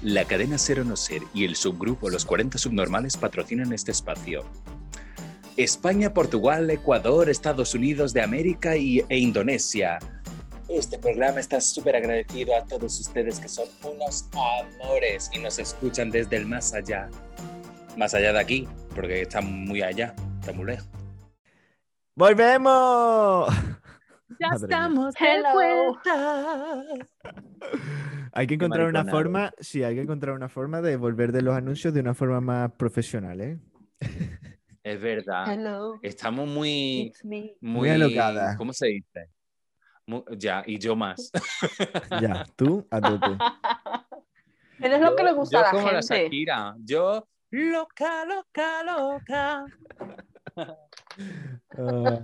[SPEAKER 1] La cadena Ser o No Ser y el subgrupo Los 40 Subnormales patrocinan este espacio. España, Portugal, Ecuador, Estados Unidos de América y, e Indonesia. Este programa está súper agradecido a todos ustedes que son unos amores y nos escuchan desde el más allá. Más allá de aquí, porque está muy allá, está muy lejos.
[SPEAKER 2] ¡Volvemos!
[SPEAKER 5] Ya
[SPEAKER 2] Madre mía.
[SPEAKER 5] estamos de
[SPEAKER 4] Hello.
[SPEAKER 5] vuelta.
[SPEAKER 2] Hay que encontrar una forma, sí, hay que encontrar una forma de volver de los anuncios de una forma más profesional, ¿eh?
[SPEAKER 3] Es verdad.
[SPEAKER 4] Hello,
[SPEAKER 3] Estamos muy, muy,
[SPEAKER 2] alocada.
[SPEAKER 3] ¿Cómo se dice? Ya, y yo más.
[SPEAKER 2] Ya, tú a tope.
[SPEAKER 4] Pero es lo que le gusta
[SPEAKER 3] yo
[SPEAKER 4] a la
[SPEAKER 3] como la
[SPEAKER 4] gente.
[SPEAKER 3] Shakira. Yo, loca, loca, loca.
[SPEAKER 2] Ah,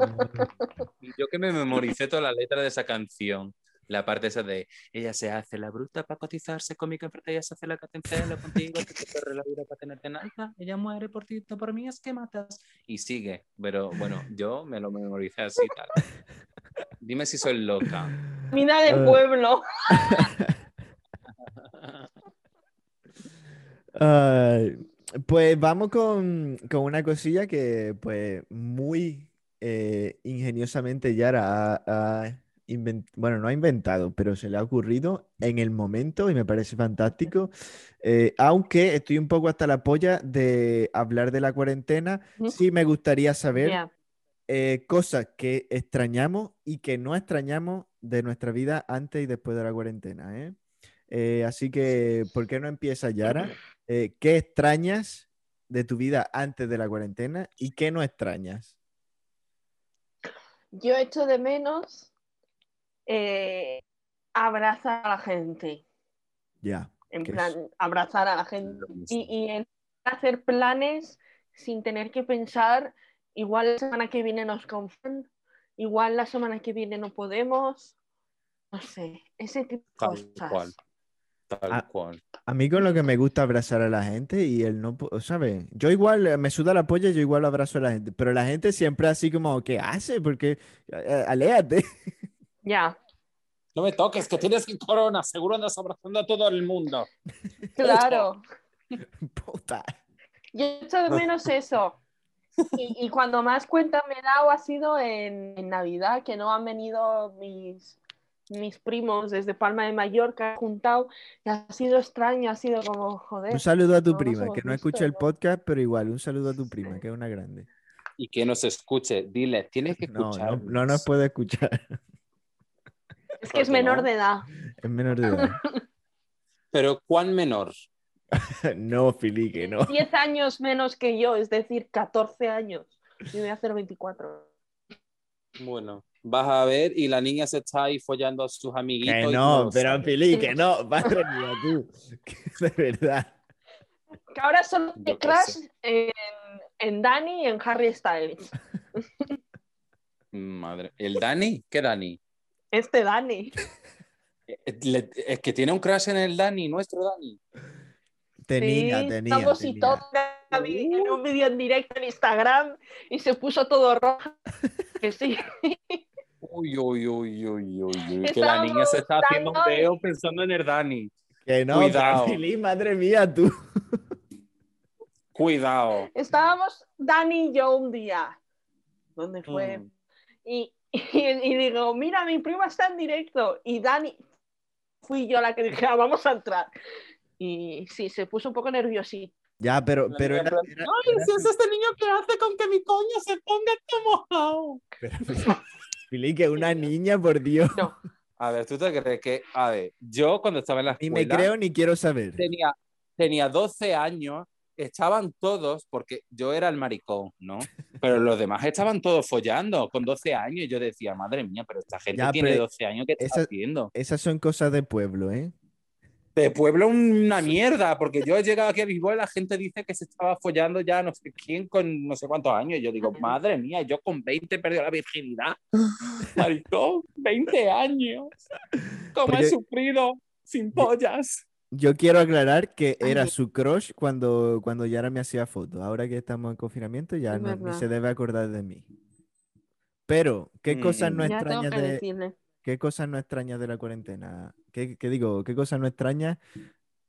[SPEAKER 3] yo que me memoricé toda la letra de esa canción. La parte esa de ella se hace la bruta para cotizarse conmigo en frente, ella se hace la catencela contigo, te te corre la vida para tenerte en alta, ella muere por ti, tú por mí es que matas. Y sigue, pero bueno, yo me lo memoricé así tal. Dime si soy loca.
[SPEAKER 4] Mina de
[SPEAKER 2] Ah.
[SPEAKER 4] pueblo.
[SPEAKER 2] Pues vamos con, con una cosilla que, pues, muy eh, ingeniosamente Yara ha, ha bueno, no ha inventado, pero se le ha ocurrido en el momento y me parece fantástico. Eh, aunque estoy un poco hasta la polla de hablar de la cuarentena, sí me gustaría saber eh, cosas que extrañamos y que no extrañamos de nuestra vida antes y después de la cuarentena, ¿eh? Eh, así que, ¿por qué no empieza Yara? Eh, ¿qué extrañas de tu vida antes de la cuarentena y qué no extrañas?
[SPEAKER 4] Yo echo de menos eh, abrazar a la gente.
[SPEAKER 2] Ya.
[SPEAKER 4] En
[SPEAKER 2] Que es-
[SPEAKER 4] plan, abrazar a la gente. Y, y el hacer planes sin tener que pensar, igual la semana que viene nos confían, igual la semana que viene no podemos. No sé, ese tipo de
[SPEAKER 3] Tal
[SPEAKER 4] cosas.
[SPEAKER 3] cual. Tal
[SPEAKER 2] Ah.
[SPEAKER 3] cual.
[SPEAKER 2] A mí con lo que me gusta abrazar a la gente y el no, ¿sabes? Yo igual eh, me suda la polla, yo igual abrazo a la gente, pero la gente siempre así como, ¿qué hace? Porque, eh, aléate.
[SPEAKER 4] Ya,
[SPEAKER 3] No me toques, que tienes corona. Seguro andas abrazando a todo el mundo.
[SPEAKER 4] claro.
[SPEAKER 2] Puta.
[SPEAKER 4] Yo echo de menos eso. Y, y cuando más cuenta me he dado ha sido en, en Navidad, que no han venido mis, mis primos desde Palma de Mallorca, juntado, y ha sido extraño, ha sido como, joder.
[SPEAKER 2] Un saludo a tu
[SPEAKER 4] no nos
[SPEAKER 2] prima, que no
[SPEAKER 4] visto,
[SPEAKER 2] escucha el
[SPEAKER 4] ¿no?
[SPEAKER 2] podcast, pero igual, un saludo a tu prima, que es una grande.
[SPEAKER 3] Y que nos escuche. Dile, tienes que
[SPEAKER 2] No,
[SPEAKER 3] escuchar.
[SPEAKER 2] no, no nos puede escuchar,
[SPEAKER 4] Es que es
[SPEAKER 3] ¿Por qué
[SPEAKER 4] menor
[SPEAKER 3] no?
[SPEAKER 4] de edad.
[SPEAKER 2] es menor de edad.
[SPEAKER 3] Pero ¿cuán menor?
[SPEAKER 2] No, Fili, que no.
[SPEAKER 4] 10 años menos que yo, es decir, 14 años. Y voy a hacer 24.
[SPEAKER 3] Bueno, vas a ver y la niña se está ahí follando a sus amiguitos.
[SPEAKER 2] Que no, pero
[SPEAKER 3] sabes.
[SPEAKER 2] Fili, que no, madre mía, tú. Que de verdad.
[SPEAKER 4] Que ahora solo
[SPEAKER 3] Yo
[SPEAKER 4] te crash en, en Dani y en Harry Styles.
[SPEAKER 3] Madre. ¿El Dani? ¿Qué Dani?
[SPEAKER 4] Este Dani.
[SPEAKER 3] Le- Es que tiene un crash en el Dani, nuestro Dani.
[SPEAKER 2] Tenía,
[SPEAKER 4] Sí,
[SPEAKER 2] tenía,
[SPEAKER 4] estamos y
[SPEAKER 2] tenía.
[SPEAKER 4] todo en un vídeo en directo en Instagram y se puso todo rojo. Que sí.
[SPEAKER 3] Uy, uy, uy, uy, uy, uy. Que la niña se está haciendo un video pensando en el Dani.
[SPEAKER 2] Que no,
[SPEAKER 3] Cuidado.
[SPEAKER 2] madre mía, tú.
[SPEAKER 3] Cuidado.
[SPEAKER 4] Estábamos Dani y yo un día. ¿Dónde fue?
[SPEAKER 3] Mm.
[SPEAKER 4] Y, y, y digo, mira, mi prima está en directo. Y Dani, fui yo la que dije, "Ah, vamos a entrar. Y sí, se puso un poco nerviosito.
[SPEAKER 2] Ya, pero, pero era, era-
[SPEAKER 3] Ay,
[SPEAKER 2] era-
[SPEAKER 3] si es este niño que hace con que mi coño se ponga como mojado.
[SPEAKER 2] pero, Fili, que una niña, por Dios.
[SPEAKER 4] No,
[SPEAKER 3] A ver, ¿tú te crees que, a ver, yo cuando estaba en la
[SPEAKER 2] Ni
[SPEAKER 3] escuela
[SPEAKER 2] me creo ni quiero saber.
[SPEAKER 3] tenía, tenía 12 años, estaban todos, porque yo era el maricón, ¿no? Pero los demás estaban todos follando con 12 años y yo decía, madre mía, pero esta gente
[SPEAKER 2] Ya,
[SPEAKER 3] tiene
[SPEAKER 2] pero
[SPEAKER 3] 12 años, ¿qué está
[SPEAKER 2] esa-
[SPEAKER 3] haciendo?
[SPEAKER 2] Esas son cosas de pueblo, ¿eh?
[SPEAKER 3] De pueblo una mierda, porque yo he llegado aquí a Lisboa y la gente dice que se estaba follando ya no sé quién con no sé cuántos años. Y yo digo, madre mía, yo con 20 perdí la virginidad. Maricón, 20 años. ¿Cómo
[SPEAKER 2] Porque-
[SPEAKER 3] he sufrido sin pollas?
[SPEAKER 2] Yo quiero aclarar que era su crush cuando, cuando Yara me hacía fotos. Ahora que estamos en confinamiento ya no, ni se debe acordar de mí. Pero, ¿qué cosas
[SPEAKER 3] Mm.
[SPEAKER 2] no
[SPEAKER 4] Ya
[SPEAKER 2] extrañas de,
[SPEAKER 4] decirle.
[SPEAKER 2] qué cosas no extrañas de la cuarentena? ¿Qué, qué digo? ¿Qué cosas no extrañas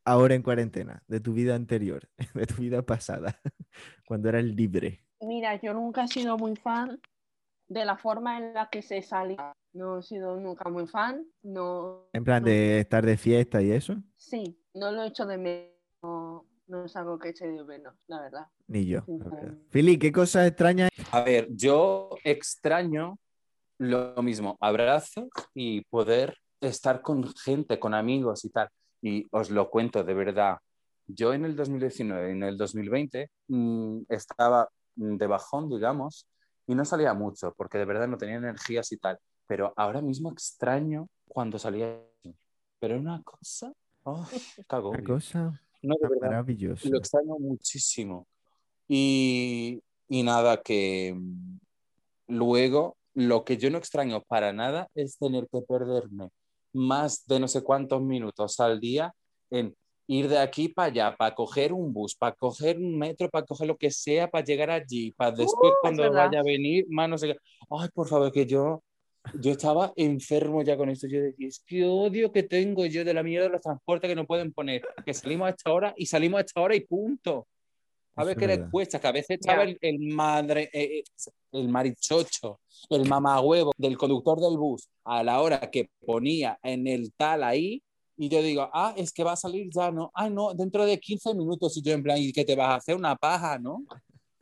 [SPEAKER 2] ahora en cuarentena? De tu vida anterior, de tu vida pasada, cuando eras libre.
[SPEAKER 4] Mira, yo nunca he sido muy fan de la forma en la que se salía. No he sido nunca muy fan. No,
[SPEAKER 2] En plan
[SPEAKER 4] no.
[SPEAKER 2] de estar de fiesta y eso.
[SPEAKER 4] Sí, no lo he hecho de menos. No, es algo que eche de menos, la verdad.
[SPEAKER 2] Ni yo. Fili, ¿qué cosas extrañas?
[SPEAKER 3] A ver, yo extraño lo mismo, abrazos y poder estar con gente, con amigos y tal. Y os lo cuento de verdad. Yo en el 2019 y en el 2020 mm, estaba de bajón, digamos, y no salía mucho porque de verdad no tenía energías y tal. Pero ahora mismo extraño cuando salía. Pero una cosa, oh, agobio.
[SPEAKER 2] Una cosa
[SPEAKER 3] No, de verdad.
[SPEAKER 2] maravillosa.
[SPEAKER 3] Lo extraño muchísimo. Y, y nada, que mm, luego lo que yo no extraño para nada es tener que perderme más de no sé cuántos minutos al día en ir de aquí para allá, para coger un bus, para coger un metro, para coger lo que sea, para llegar allí, para después
[SPEAKER 4] Uh,
[SPEAKER 3] cuando vaya a venir, más no sé qué. Ay, por favor, que yo, yo estaba enfermo ya con esto. Yo decía, es que odio que tengo yo de la mierda de los transportes que no pueden poner, que salimos a esta hora y salimos a esta hora y punto. A ver qué les cuesta, que a veces estaba el, el madre, eh, eh, el marichocho, el mamagüevo del conductor del bus a la hora que ponía en el tal ahí, y yo digo, ah, es que va a salir ya, ¿no? Ah, no, dentro de 15 minutos, y yo en plan, ¿y que te vas a hacer una paja, no?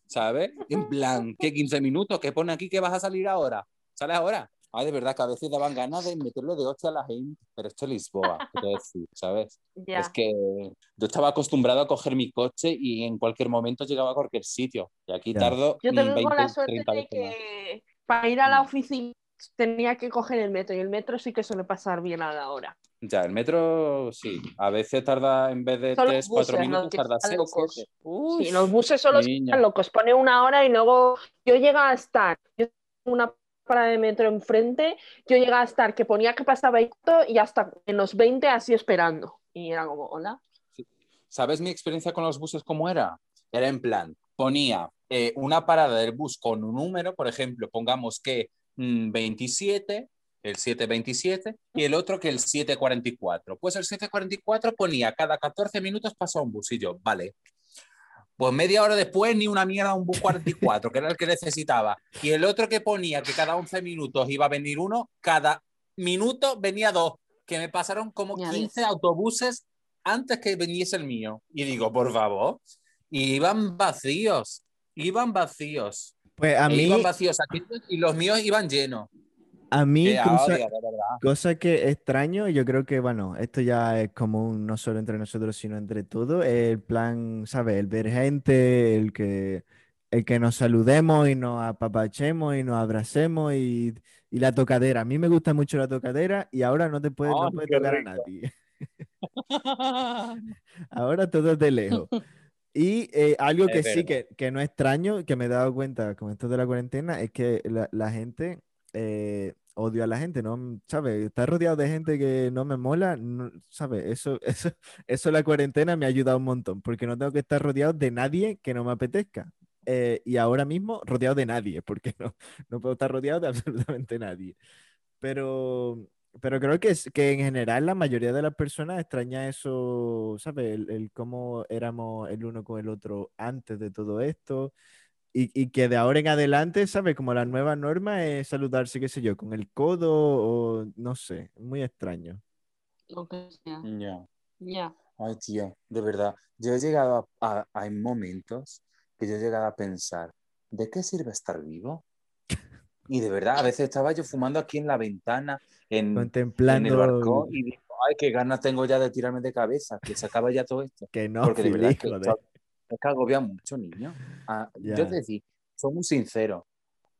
[SPEAKER 3] ¿Sabes? En plan, ¿qué 15 minutos? ¿Qué pone aquí que vas a salir ahora? ¿Sales ahora? Ah, de verdad que a veces daban ganas de meterle de hostia a la gente, pero esto es Lisboa, decir, ¿sabes?
[SPEAKER 4] Ya.
[SPEAKER 3] Es que yo estaba acostumbrado a coger mi coche y en cualquier momento llegaba a cualquier sitio. Y aquí
[SPEAKER 2] Ya.
[SPEAKER 3] tardo
[SPEAKER 4] Yo tengo
[SPEAKER 3] 20,
[SPEAKER 4] la suerte
[SPEAKER 3] 30
[SPEAKER 4] de que para ir a la
[SPEAKER 3] Mm.
[SPEAKER 4] oficina tenía que coger el metro y el metro sí que suele pasar bien a la hora.
[SPEAKER 3] Ya, el metro sí. A veces tarda, en vez de
[SPEAKER 4] Son los
[SPEAKER 3] 3, 4
[SPEAKER 4] buses los
[SPEAKER 3] minutos,
[SPEAKER 4] que
[SPEAKER 3] tarda 6,
[SPEAKER 4] locos.
[SPEAKER 3] 7.
[SPEAKER 4] Sí, los buses
[SPEAKER 3] niña.
[SPEAKER 4] están locos. Pone una hora y luego yo llega a estar, yo una parada de metro enfrente, yo llega a estar que ponía que pasaba esto y hasta en los 20 así esperando. Y era como, hola.
[SPEAKER 3] ¿Sabes mi experiencia con los buses cómo era? Era en plan, ponía eh, una parada del bus con un número, por ejemplo, pongamos que mm, 27, el 727, y el otro que el 744. Pues el 744 ponía cada 14 minutos pasaba un bus y yo, vale. Pues media hora después ni una mierda un bus 44, que era el que necesitaba. Y el otro que ponía que cada 11 minutos iba a venir uno, cada minuto venía dos, que me pasaron como
[SPEAKER 4] Ya ves.
[SPEAKER 3] 15 autobuses antes que viniese el mío. Y digo, por favor, y iban vacíos, iban vacíos.
[SPEAKER 2] Pues a
[SPEAKER 3] E
[SPEAKER 2] mí,
[SPEAKER 3] iban vacíos aquellos y los míos iban llenos.
[SPEAKER 2] A mí
[SPEAKER 3] Qué
[SPEAKER 2] cosa,
[SPEAKER 3] verdad.
[SPEAKER 2] cosa que extraño, yo creo que, bueno, esto ya es común no solo entre nosotros, sino entre todos, el plan, ¿sabes? El ver gente, el que, el que nos saludemos y nos apapachemos y nos abracemos y, y la tocadera. A mí me gusta mucho la tocadera y ahora no te puedes, no
[SPEAKER 3] Ay,
[SPEAKER 2] puedes tocar a nadie. Ahora todo es de lejos. Y eh, algo que sí, que, que no extraño, que me he dado cuenta con esto de la cuarentena, es que la, la gente, eh, odio a la gente, ¿no? ¿Sabes? Estar rodeado de gente que no me mola, no- ¿sabes? Eso, eso, eso la cuarentena me ha ayudado un montón, porque no tengo que estar rodeado de nadie que no me apetezca. Eh, y ahora mismo rodeado de nadie, porque no, no puedo estar rodeado de absolutamente nadie. Pero, pero creo que, es, que en general la mayoría de las personas extraña eso, ¿sabes? El, el cómo éramos el uno con el otro antes de todo esto. Y, y que de ahora en adelante, ¿sabes? Como la nueva norma es saludarse, qué sé yo, con el codo o no sé, muy extraño.
[SPEAKER 4] Lo que sea.
[SPEAKER 3] Ya.
[SPEAKER 4] Ya.
[SPEAKER 3] Ay, tío, de verdad. Yo he llegado a, a- Hay momentos que yo he llegado a pensar, ¿de qué sirve estar vivo? Y de verdad, a veces estaba yo fumando aquí en la ventana, en, en el
[SPEAKER 2] Contemplando
[SPEAKER 3] balcón, y digo, ay, qué ganas tengo ya de tirarme de cabeza, que se acaba ya todo esto.
[SPEAKER 2] que no,
[SPEAKER 3] Porque de verdad que es que agobia mucho, niño. Ah. Yo te decía, soy muy sincero,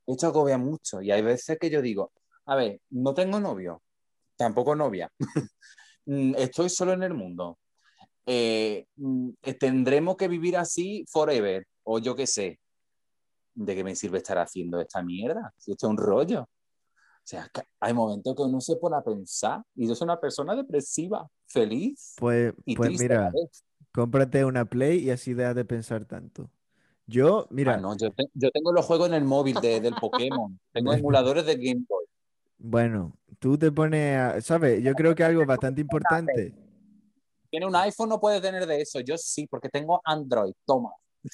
[SPEAKER 3] esto agobia mucho. Y hay veces que yo digo, a ver, no tengo novio, tampoco novia, Mm, estoy solo en el mundo. Eh, mm, tendremos que vivir así forever, o yo qué sé. ¿De qué me sirve estar haciendo esta mierda? Si esto es un rollo. O sea, hay momentos que uno se pone a pensar, y yo soy una persona depresiva. feliz
[SPEAKER 2] Pues,
[SPEAKER 3] y
[SPEAKER 2] pues
[SPEAKER 3] triste a la
[SPEAKER 2] mira,
[SPEAKER 3] vez.
[SPEAKER 2] Cómprate una Play y así dejas de pensar tanto. Yo, mira,
[SPEAKER 3] Ah, no, yo, te- yo tengo los juegos en el móvil de- del Pokémon. Tengo emuladores de Game Boy.
[SPEAKER 2] bueno, tú te pones a, ¿sabes? Yo creo que algo bastante importante.
[SPEAKER 3] Tiene un iPhone, no puede tener de eso. Yo sí, porque tengo Android. Toma.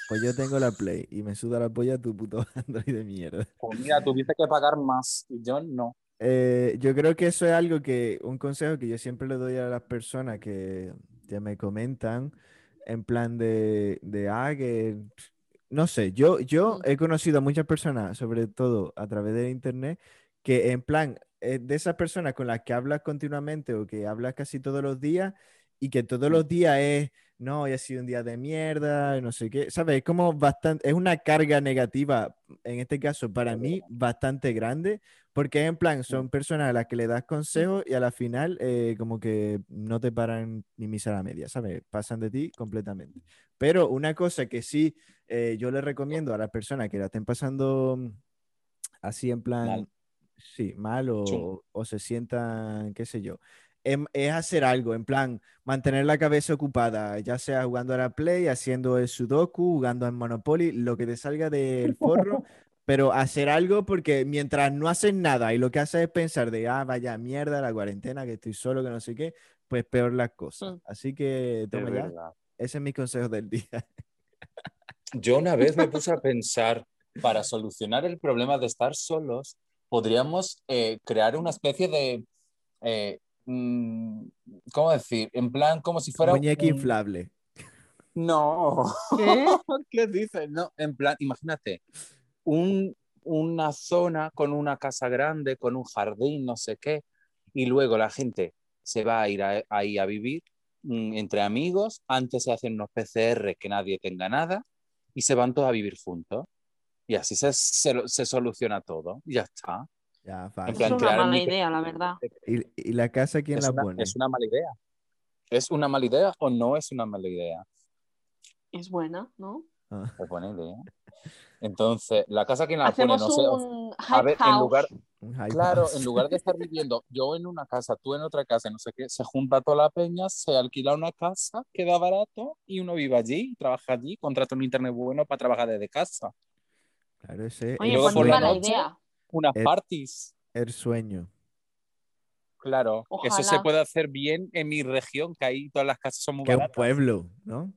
[SPEAKER 2] Pues yo tengo la Play y me suda la polla tu puto Android de mierda.
[SPEAKER 3] Pues mira, tuviste que pagar más. Y yo no.
[SPEAKER 2] Eh, yo creo que eso es algo que, un consejo que yo siempre le doy a las personas que, que me comentan, en plan de, de ah, que, no sé, yo, yo he conocido a muchas personas, sobre todo a través de internet, que en plan, eh, de esas personas con las que hablas continuamente o que hablas casi todos los días y que todos los días es, no, hoy ha sido un día de mierda, no sé qué, ¿sabes? Es como bastante, es una carga negativa, en este caso para mí, bastante grande, porque en plan son personas a las que le das consejos y a la final eh, como que no te paran ni misa a la media, ¿sabes? Pasan de ti completamente. Pero una cosa que sí eh, yo le recomiendo a las personas que la estén pasando mm, así en plan,
[SPEAKER 3] Mal.
[SPEAKER 2] sí, mal o, se sientan, qué sé yo, em- es hacer algo, en plan, mantener la cabeza ocupada, ya sea jugando a la Play, haciendo el Sudoku, jugando en Monopoly, lo que te salga del forro, pero hacer algo porque mientras no haces nada y lo que haces es pensar de, ah, vaya mierda, la cuarentena, que estoy solo, que no sé qué, pues peor las cosas.
[SPEAKER 4] Mm.
[SPEAKER 2] Así que
[SPEAKER 3] Es
[SPEAKER 2] toma ya, ese es mi consejo del día.
[SPEAKER 3] Yo una vez me puse a pensar, para solucionar el problema de estar solos, podríamos eh, crear una especie de, eh, ¿cómo decir? En plan, como si fuera...
[SPEAKER 2] Muñeca
[SPEAKER 3] un-
[SPEAKER 2] inflable.
[SPEAKER 3] No,
[SPEAKER 4] ¿Qué?
[SPEAKER 3] ¿qué dices? No, en plan, imagínate, un, una zona con una casa grande, con un jardín, no sé qué, y luego la gente se va a ir a- ahí a vivir mm, entre amigos, antes se hacen unos PCR que nadie tenga nada, y se van todos a vivir juntos. Y así se, se, se soluciona todo, y ya está.
[SPEAKER 2] Ya,
[SPEAKER 3] En
[SPEAKER 2] fácil.
[SPEAKER 4] Es una mala idea, la verdad.
[SPEAKER 2] ¿Y, y la casa quién
[SPEAKER 3] Es
[SPEAKER 2] la
[SPEAKER 3] una,
[SPEAKER 2] pone?
[SPEAKER 3] es una mala idea. ¿Es una mala idea o no es una mala idea?
[SPEAKER 4] Es buena, ¿no?
[SPEAKER 2] Ah,
[SPEAKER 3] Es buena idea. Entonces, la casa quién la pone,
[SPEAKER 4] Hacemos
[SPEAKER 3] no sé. o-
[SPEAKER 4] un
[SPEAKER 3] A
[SPEAKER 4] hype
[SPEAKER 3] ver, en
[SPEAKER 4] house.
[SPEAKER 3] lugar,
[SPEAKER 2] un hype
[SPEAKER 3] claro,
[SPEAKER 2] house.
[SPEAKER 3] en lugar de estar viviendo yo en una casa, tú en otra casa, no sé qué, se junta toda la peña, se alquila una casa, queda barato y uno vive allí, trabaja allí, contrata un internet bueno para trabajar desde casa.
[SPEAKER 2] Claro, ese es
[SPEAKER 4] Oye,
[SPEAKER 3] luego
[SPEAKER 4] pues
[SPEAKER 3] por
[SPEAKER 4] no
[SPEAKER 3] la
[SPEAKER 4] mala
[SPEAKER 3] noche-
[SPEAKER 4] idea.
[SPEAKER 3] Unas
[SPEAKER 2] Eh,
[SPEAKER 3] parties,
[SPEAKER 2] el sueño.
[SPEAKER 3] claro. Eso se puede hacer bien en mi región, que ahí todas las casas son muy
[SPEAKER 2] Que un
[SPEAKER 3] baratas.
[SPEAKER 2] pueblo, ¿no?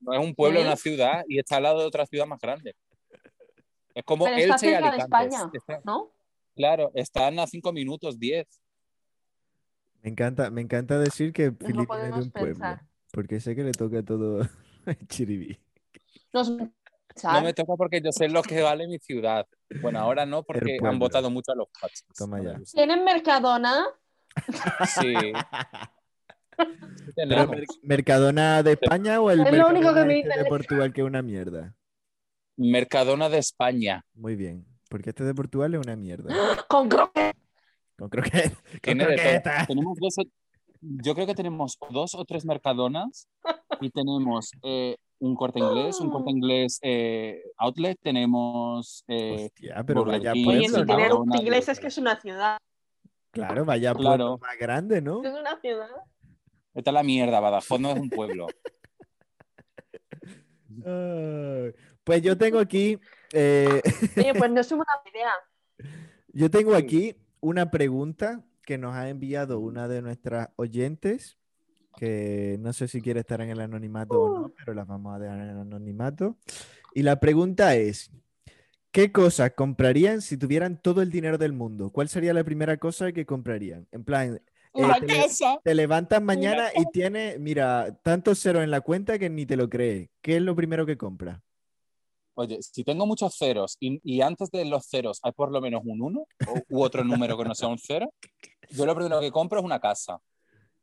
[SPEAKER 3] No es un pueblo, es una ciudad y está al lado de otra ciudad más grande. Es como
[SPEAKER 4] Pero está
[SPEAKER 3] Elche y
[SPEAKER 4] cerca de
[SPEAKER 3] Alicante.
[SPEAKER 4] España,
[SPEAKER 3] Está-
[SPEAKER 4] ¿no?
[SPEAKER 3] claro, están a cinco minutos, diez.
[SPEAKER 2] Me encanta, me encanta decir que Filipe es de un pueblo, porque sé que le toca todo el chiribí.
[SPEAKER 4] Nos
[SPEAKER 3] No me toca porque yo sé lo que vale mi ciudad. Bueno, ahora no, porque han votado mucho a los pachos.
[SPEAKER 2] Toma ya.
[SPEAKER 4] ¿Tienen Mercadona?
[SPEAKER 3] Sí.
[SPEAKER 2] ¿Pero Mercadona de España o el
[SPEAKER 4] Es lo único que me
[SPEAKER 2] este de. Portugal que es una mierda?
[SPEAKER 3] Mercadona de España.
[SPEAKER 2] Muy bien, porque este de Portugal es una mierda.
[SPEAKER 4] Con croquetas.
[SPEAKER 2] Con
[SPEAKER 3] Tiene
[SPEAKER 2] croquetas.
[SPEAKER 3] Tenemos dos, o- yo creo que tenemos dos o tres Mercadonas y tenemos eh, un corte inglés, un corte inglés eh, outlet, tenemos eh,
[SPEAKER 2] Hostia, pero
[SPEAKER 3] Burger
[SPEAKER 2] vaya
[SPEAKER 3] King,
[SPEAKER 2] pueblo,
[SPEAKER 4] si
[SPEAKER 3] Mercadona,
[SPEAKER 4] un inglés es que es una ciudad.
[SPEAKER 2] Claro, vaya
[SPEAKER 3] Claro.
[SPEAKER 2] pueblo más grande, ¿no?
[SPEAKER 4] Es una ciudad.
[SPEAKER 3] Esta es la mierda, Badajoz no es un pueblo.
[SPEAKER 2] Pues yo tengo aquí, eh,
[SPEAKER 4] Oye, pues no es una idea.
[SPEAKER 2] yo tengo aquí una pregunta que nos ha enviado una de nuestras oyentes, que no sé si quiere estar en el anonimato o no, pero las vamos a dejar en el anonimato. Y la pregunta es, ¿qué cosas comprarían si tuvieran todo el dinero del mundo? ¿Cuál sería la primera cosa que comprarían? En plan, eh, te, le-
[SPEAKER 3] casa.
[SPEAKER 2] te levantas mañana y tienes, mira, tantos ceros en la cuenta que ni te lo crees. ¿Qué es lo primero que compras?
[SPEAKER 3] Oye, si tengo muchos ceros y, y antes de los ceros hay por lo menos un 1 u otro número que no sea un cero, yo lo primero que compro es una casa.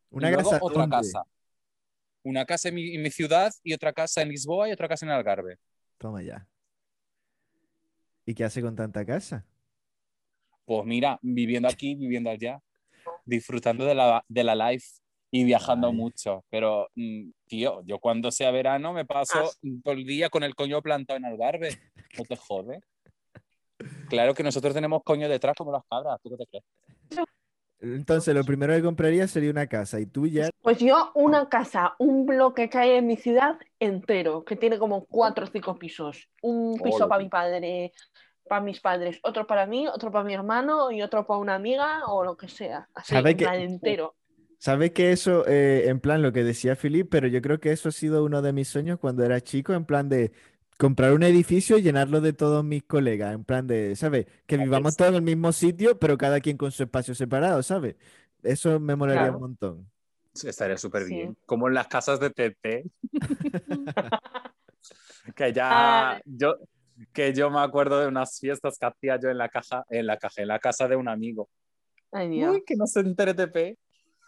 [SPEAKER 2] Una
[SPEAKER 3] y luego
[SPEAKER 2] casa
[SPEAKER 3] otra
[SPEAKER 2] ¿dónde?
[SPEAKER 3] casa. Una casa en mi, en mi ciudad y otra casa en Lisboa y otra casa en Algarve.
[SPEAKER 2] Toma ya. ¿Y qué hace con tanta casa?
[SPEAKER 3] Pues mira, viviendo aquí, viviendo allá, disfrutando de la, de la life y viajando
[SPEAKER 2] Ay.
[SPEAKER 3] mucho. Pero, mm, tío, yo cuando sea verano me paso todo el día con el coño plantado en Algarve. No te jode. Claro que nosotros tenemos coño detrás como las cabras. ¿Tú qué te crees?
[SPEAKER 2] Entonces, lo primero que compraría sería una casa. ¿Y tú ya?
[SPEAKER 4] Pues yo una casa, un bloque que hay en mi ciudad entero, que tiene como cuatro o cinco pisos. Un piso para mi padre, para mis padres, otro para mí, otro para mi hermano y otro para una amiga o lo que sea. Así,
[SPEAKER 2] ¿Sabe que-
[SPEAKER 4] entero.
[SPEAKER 2] ¿Sabes que eso, eh, en plan, lo que decía Filip, pero yo creo que eso ha sido uno de mis sueños cuando era chico, en plan de comprar un edificio y llenarlo de todos mis colegas, en plan de, ¿sabes? Que vivamos todos en el mismo sitio, pero cada quien con su espacio separado, ¿sabes? Eso me molaría
[SPEAKER 4] Claro.
[SPEAKER 2] un montón.
[SPEAKER 3] Estaría súper
[SPEAKER 4] Sí.
[SPEAKER 3] bien. Como en las casas de TT. que ya
[SPEAKER 4] Ay.
[SPEAKER 3] yo que yo me acuerdo de unas fiestas que hacía yo en la caja, en la caja, en la casa de un amigo.
[SPEAKER 4] Ay, Dios.
[SPEAKER 3] Uy, que no se entere TP.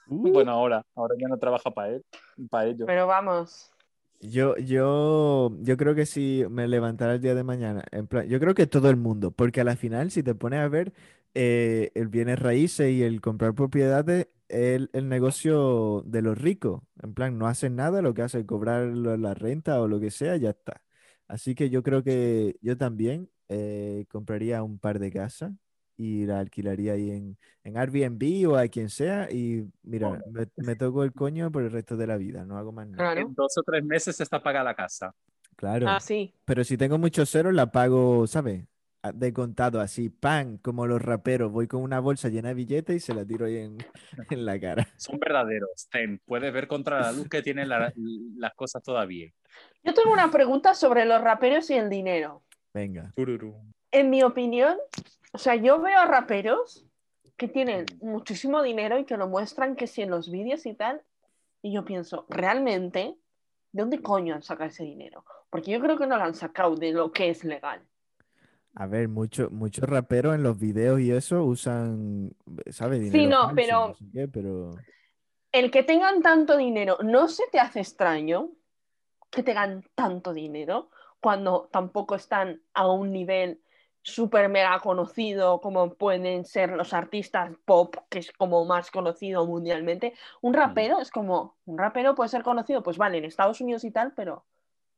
[SPEAKER 2] Uh.
[SPEAKER 3] Bueno, ahora, ahora ya no trabaja para él, para ello.
[SPEAKER 4] Pero vamos.
[SPEAKER 2] Yo, yo, yo creo que si me levantara el día de mañana, en plan, yo creo que todo el mundo, porque a la final, si te pones a ver, eh, el bienes raíces y el comprar propiedades es el, el negocio de los ricos. En plan, no hacen nada, lo que hacen es cobrar la renta o lo que sea, ya está. Así que yo creo que yo también eh, compraría un par de casas y la alquilaría ahí en, en Airbnb o a quien sea y mira, me, me toco el coño por el resto de la vida, no hago más nada.
[SPEAKER 4] Claro.
[SPEAKER 3] En dos o tres meses está paga la casa.
[SPEAKER 2] Claro.
[SPEAKER 4] Ah, sí.
[SPEAKER 2] Pero si tengo muchos ceros, la pago, ¿sabes? A- De contado, así, pan, como los raperos. Voy con una bolsa llena de billetes y se la tiro ahí en, en la cara.
[SPEAKER 3] Son verdaderos. Ten, puedes ver contra la luz que tienen la- las cosas todavía.
[SPEAKER 4] Yo tengo una pregunta sobre los raperos y el dinero.
[SPEAKER 2] Venga.
[SPEAKER 4] En mi opinión, o sea, yo veo a raperos que tienen muchísimo dinero y que lo muestran que si en los vídeos y tal, y yo pienso, ¿realmente de dónde coño han sacado ese dinero? Porque yo creo que no lo han sacado de lo que es legal.
[SPEAKER 2] A ver, mucho- muchos raperos en los videos y eso usan, ¿sabes?
[SPEAKER 4] Sí,
[SPEAKER 2] Dinero
[SPEAKER 4] no,
[SPEAKER 2] falso,
[SPEAKER 4] pero-
[SPEAKER 2] no sé qué, pero...
[SPEAKER 4] El que tengan tanto dinero, ¿no se te hace extraño que tengan tanto dinero cuando tampoco están a un nivel súper mega conocido como pueden ser los artistas pop, que es como más conocido mundialmente? Un rapero es como, un rapero puede ser conocido, pues vale, en Estados Unidos y tal, pero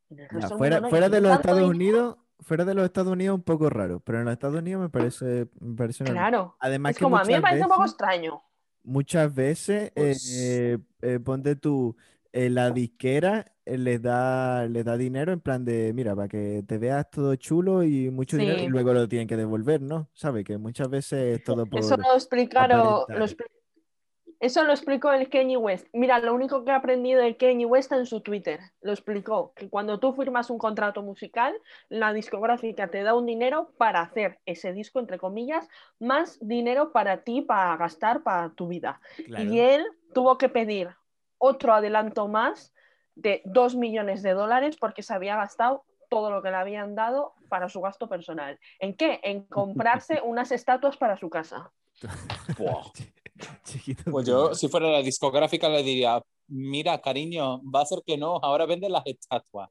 [SPEAKER 4] en el resto
[SPEAKER 2] fuera,
[SPEAKER 4] mundo no. Y
[SPEAKER 2] fuera de los Estados Unidos, fuera de los Estados Unidos un poco raro, pero en los Estados Unidos me parece, me parece.
[SPEAKER 4] Claro.
[SPEAKER 2] Además
[SPEAKER 4] Es
[SPEAKER 2] que
[SPEAKER 4] como a mí me parece un poco extraño.
[SPEAKER 2] muchas veces,
[SPEAKER 3] Pues-
[SPEAKER 2] eh, eh, ponte tú, eh, la disquera eh, les da, les da dinero en plan de, mira, para que te veas todo chulo y mucho dinero y luego lo tienen que devolver, ¿no? ¿Sabes? Que muchas veces es todo por...
[SPEAKER 4] Eso lo explicaron, lo eso lo explicó el Kanye West. Mira, lo único que he aprendido de Kanye West en su Twitter, lo explicó, que cuando tú firmas un contrato musical, la discográfica te da un dinero para hacer ese disco, entre comillas, más dinero para ti, para gastar para tu vida.
[SPEAKER 2] Claro.
[SPEAKER 4] Y él tuvo que pedir otro adelanto más de 2 millones de dólares porque se había gastado todo lo que le habían dado para su gasto personal. ¿En qué? En comprarse unas estatuas para su casa.
[SPEAKER 3] Pues yo, si fuera la discográfica, le diría, mira, cariño, va a ser que no, ahora venden las estatuas.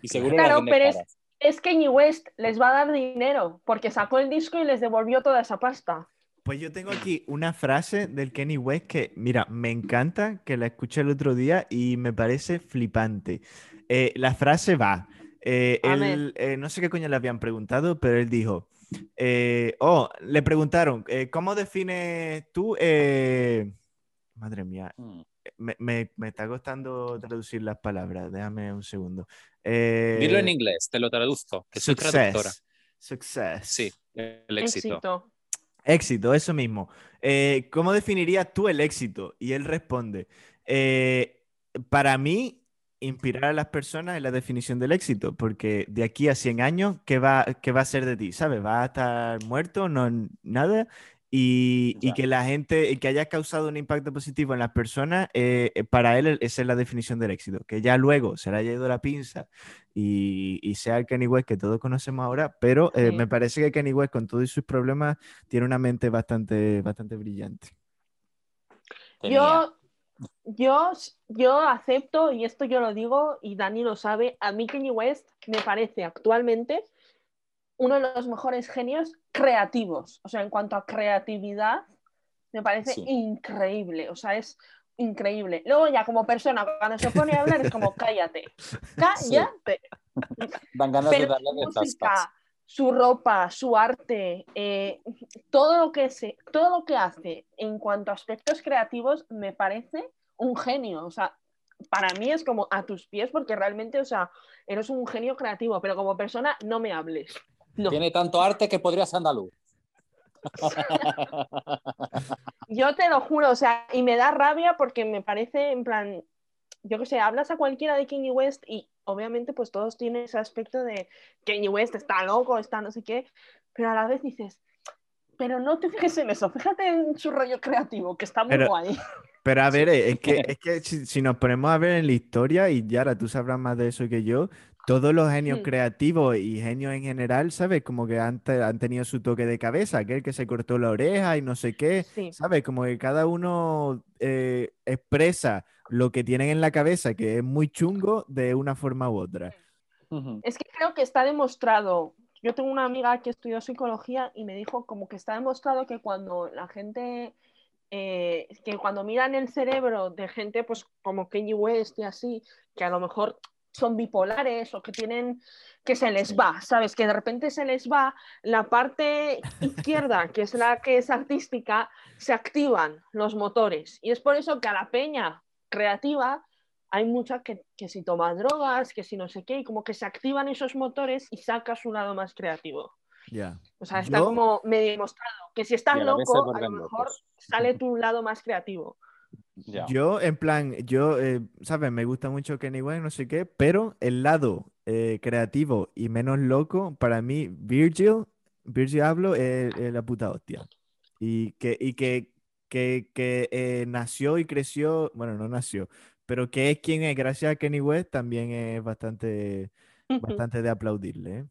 [SPEAKER 3] Y seguro
[SPEAKER 4] Claro, pero es-. Es Kanye West les va a dar dinero porque sacó el disco y les devolvió toda esa pasta.
[SPEAKER 2] Pues yo tengo aquí una frase del Kenny West que, mira, me encanta, que la escuché el otro día y me parece flipante. Eh, la frase va, eh, él, eh, no sé qué coño le habían preguntado, pero él dijo, eh, oh, le preguntaron, eh, ¿cómo defines tú? eh, Madre mía,
[SPEAKER 3] Mm.
[SPEAKER 2] me, me- me está costando traducir las palabras, déjame un segundo. Eh,
[SPEAKER 3] Dilo en inglés, te lo traduzco, que soy traductora.
[SPEAKER 2] Success. Success.
[SPEAKER 3] Sí, el éxito.
[SPEAKER 4] Éxito.
[SPEAKER 2] Éxito, eso mismo. Eh, ¿cómo definirías tú el éxito? Y él responde, eh, para mí, inspirar a las personas es la definición del éxito, porque de aquí a 100 años, ¿qué va, qué va a ser de ti? ¿Sabes? ¿Vas a estar muerto? No, nada. Y, que la gente, que haya causado un impacto positivo en las personas, eh, eh, para él esa es la definición del éxito. Que ya luego se le haya ido la pinza y, y sea el Kanye West que todos conocemos ahora, pero eh,
[SPEAKER 4] Sí.
[SPEAKER 2] me parece que Kanye West con todos sus problemas tiene una mente bastante, bastante brillante.
[SPEAKER 4] Yo, yo, yo acepto, y esto yo lo digo, y Dani lo sabe, a mí Kanye West me parece actualmente uno de los mejores genios creativos. O sea, en cuanto a creatividad, me parece
[SPEAKER 3] Sí.
[SPEAKER 4] increíble. O sea, es increíble. Luego ya como persona, cuando se pone a hablar es como cállate, cállate.
[SPEAKER 3] Dan ganas de
[SPEAKER 4] Pero
[SPEAKER 3] darle de
[SPEAKER 4] música, su ropa, su arte, eh, todo, lo que se, todo lo que hace en cuanto a aspectos creativos me parece un genio. O sea, para mí es como a tus pies porque realmente, o sea, eres un genio creativo, pero como persona no me hables. No.
[SPEAKER 3] Tiene tanto arte que podría ser andaluz.
[SPEAKER 4] Yo te lo juro, o sea, y me da rabia porque me parece, en plan, yo qué sé, hablas a cualquiera de Kanye West y obviamente pues todos tienen ese aspecto de Kanye West está loco, está no sé qué, pero a la vez dices, pero no te fijes en eso, fíjate en su rollo creativo, que está muy
[SPEAKER 2] Pero-
[SPEAKER 4] guay.
[SPEAKER 2] Pero a ver, es que, es que si, si nos ponemos a ver en la historia, y Yara, tú sabrás más de eso que yo, todos los genios
[SPEAKER 4] Hmm.
[SPEAKER 2] creativos y genios en general, ¿sabes? Como que han, te- han tenido su toque de cabeza, aquel que se cortó la oreja y no sé qué,
[SPEAKER 4] Sí.
[SPEAKER 2] ¿sabes? Como que cada uno eh, expresa lo que tienen en la cabeza, que es muy chungo, de una forma u otra.
[SPEAKER 4] Es que creo que está demostrado. Yo tengo una amiga que estudió psicología y me dijo como que está demostrado que cuando la gente, eh, que cuando miran el cerebro de gente pues como Kanye West y así, que a lo mejor son bipolares o que tienen, que se les va, ¿sabes? Que de repente se les va la parte izquierda, que es la que es artística, se activan los motores. Y es por eso que a la peña creativa hay mucha que, que si toma drogas, que si no sé qué, y como que se activan esos motores y saca su lado más creativo.
[SPEAKER 2] Ya.
[SPEAKER 4] O sea, está
[SPEAKER 2] Yo-
[SPEAKER 4] como medio demostrado que si estás loco, a lo mejor
[SPEAKER 3] locos.
[SPEAKER 4] sale tu lado más creativo.
[SPEAKER 2] Yo, en plan, yo, eh, ¿sabes? Me gusta mucho Kenny West, no sé qué, pero el lado eh, creativo y menos loco, para mí, Virgil, Virgil Abloh es, es la puta hostia. Y que, y que, que, que, eh, nació y creció, bueno, no nació, pero que es quien es gracias a Kenny West también es bastante, bastante de aplaudirle.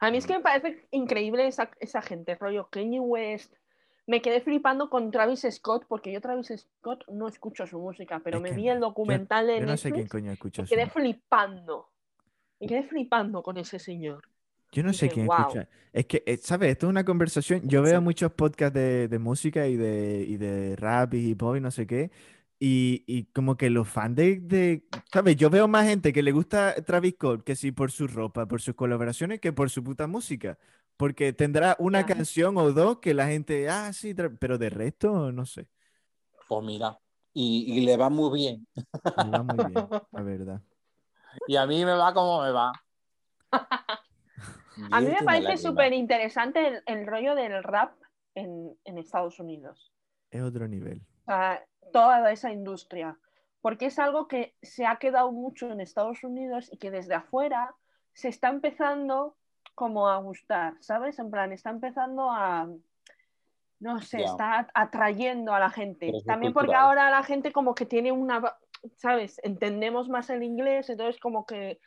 [SPEAKER 4] A mí es que me parece increíble esa, esa gente, rollo Kanye West. Me quedé flipando con Travis Scott, porque yo Travis Scott no escucho su música, pero
[SPEAKER 2] Es
[SPEAKER 4] me vi el documental de
[SPEAKER 2] Yo no sé quién
[SPEAKER 4] Netflix
[SPEAKER 2] coño escucha su
[SPEAKER 4] quedé flipando. Me quedé flipando con ese señor.
[SPEAKER 2] Yo no sé quién escucha. Es que, eh, ¿sabes? Esto es una conversación. Yo veo muchos podcasts de, de música y de, y de rap y hip hop y no sé qué. Y, y como que los fans de, de- ¿sabes? Yo veo más gente que le gusta Travis Scott que sí por su ropa, por sus colaboraciones, que por su puta música. Porque tendrá una
[SPEAKER 4] Ya.
[SPEAKER 2] canción o dos que la gente, ah, sí, pero de resto, no sé.
[SPEAKER 3] Pues mira, y, y le va muy bien.
[SPEAKER 2] Me va muy bien, la verdad.
[SPEAKER 3] Y a mí me va como me va.
[SPEAKER 4] A mí me parece súper interesante el, el rollo del rap en, en Estados Unidos.
[SPEAKER 2] Es otro nivel.
[SPEAKER 4] O sea, toda esa industria. Porque es algo que se ha quedado mucho en Estados Unidos y que desde afuera se está empezando como a gustar, ¿sabes? En plan, está empezando a, no sé, está atrayendo a la gente.
[SPEAKER 3] Es
[SPEAKER 4] También porque
[SPEAKER 3] cultural.
[SPEAKER 4] ahora la gente como que tiene una, ¿sabes? Entendemos más el inglés, entonces como que,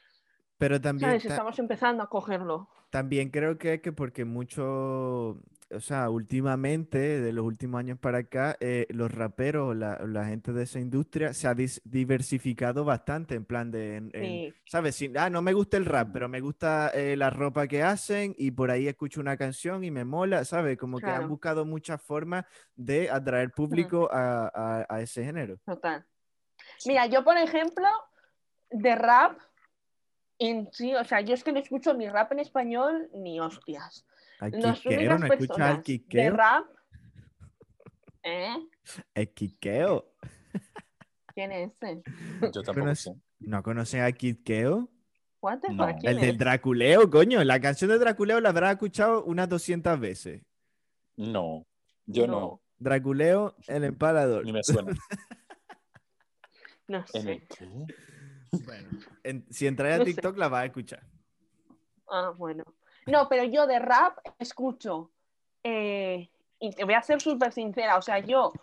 [SPEAKER 2] Pero también,
[SPEAKER 4] ¿sabes?
[SPEAKER 2] ta-
[SPEAKER 4] Estamos empezando a cogerlo.
[SPEAKER 2] También creo que que porque mucho, o sea, últimamente, de los últimos años para acá, eh, los raperos, la, la gente de esa industria se ha diversificado bastante, en plan de, en- en-
[SPEAKER 4] Sí.
[SPEAKER 2] ¿sabes? Si- ah, no me gusta el rap, pero me gusta eh, la ropa que hacen y por ahí escucho una canción y me mola, ¿sabes? Como que han
[SPEAKER 4] Claro.
[SPEAKER 2] buscado muchas formas de atraer público a, a- a ese género.
[SPEAKER 4] Total. Mira, yo por ejemplo, de rap, en sí, o sea, yo es que no escucho ni rap en español ni hostias.
[SPEAKER 2] Al quiqueo, ¿no escuchas al
[SPEAKER 4] personas de
[SPEAKER 2] quiqueo?
[SPEAKER 4] rap, ¿eh?
[SPEAKER 2] El quiqueo.
[SPEAKER 4] ¿Quién es ese?
[SPEAKER 3] Yo tampoco
[SPEAKER 2] Conoce-
[SPEAKER 3] sé.
[SPEAKER 2] ¿No conocen a?
[SPEAKER 4] What the
[SPEAKER 3] No,
[SPEAKER 4] fuck, ¿quién
[SPEAKER 2] El del? Draculeo, coño. La canción de Draculeo la habrás escuchado unas 200 veces.
[SPEAKER 3] No, yo no,
[SPEAKER 2] Draculeo, el empalador.
[SPEAKER 3] ni me suena.
[SPEAKER 4] No
[SPEAKER 3] ¿En
[SPEAKER 4] sé.
[SPEAKER 3] el qué?
[SPEAKER 2] Bueno, en- si entras a
[SPEAKER 4] No sé.
[SPEAKER 2] TikTok la vas a escuchar.
[SPEAKER 4] Ah, bueno. No, pero yo de rap escucho. eh, y te voy a ser súper sincera. O sea, yo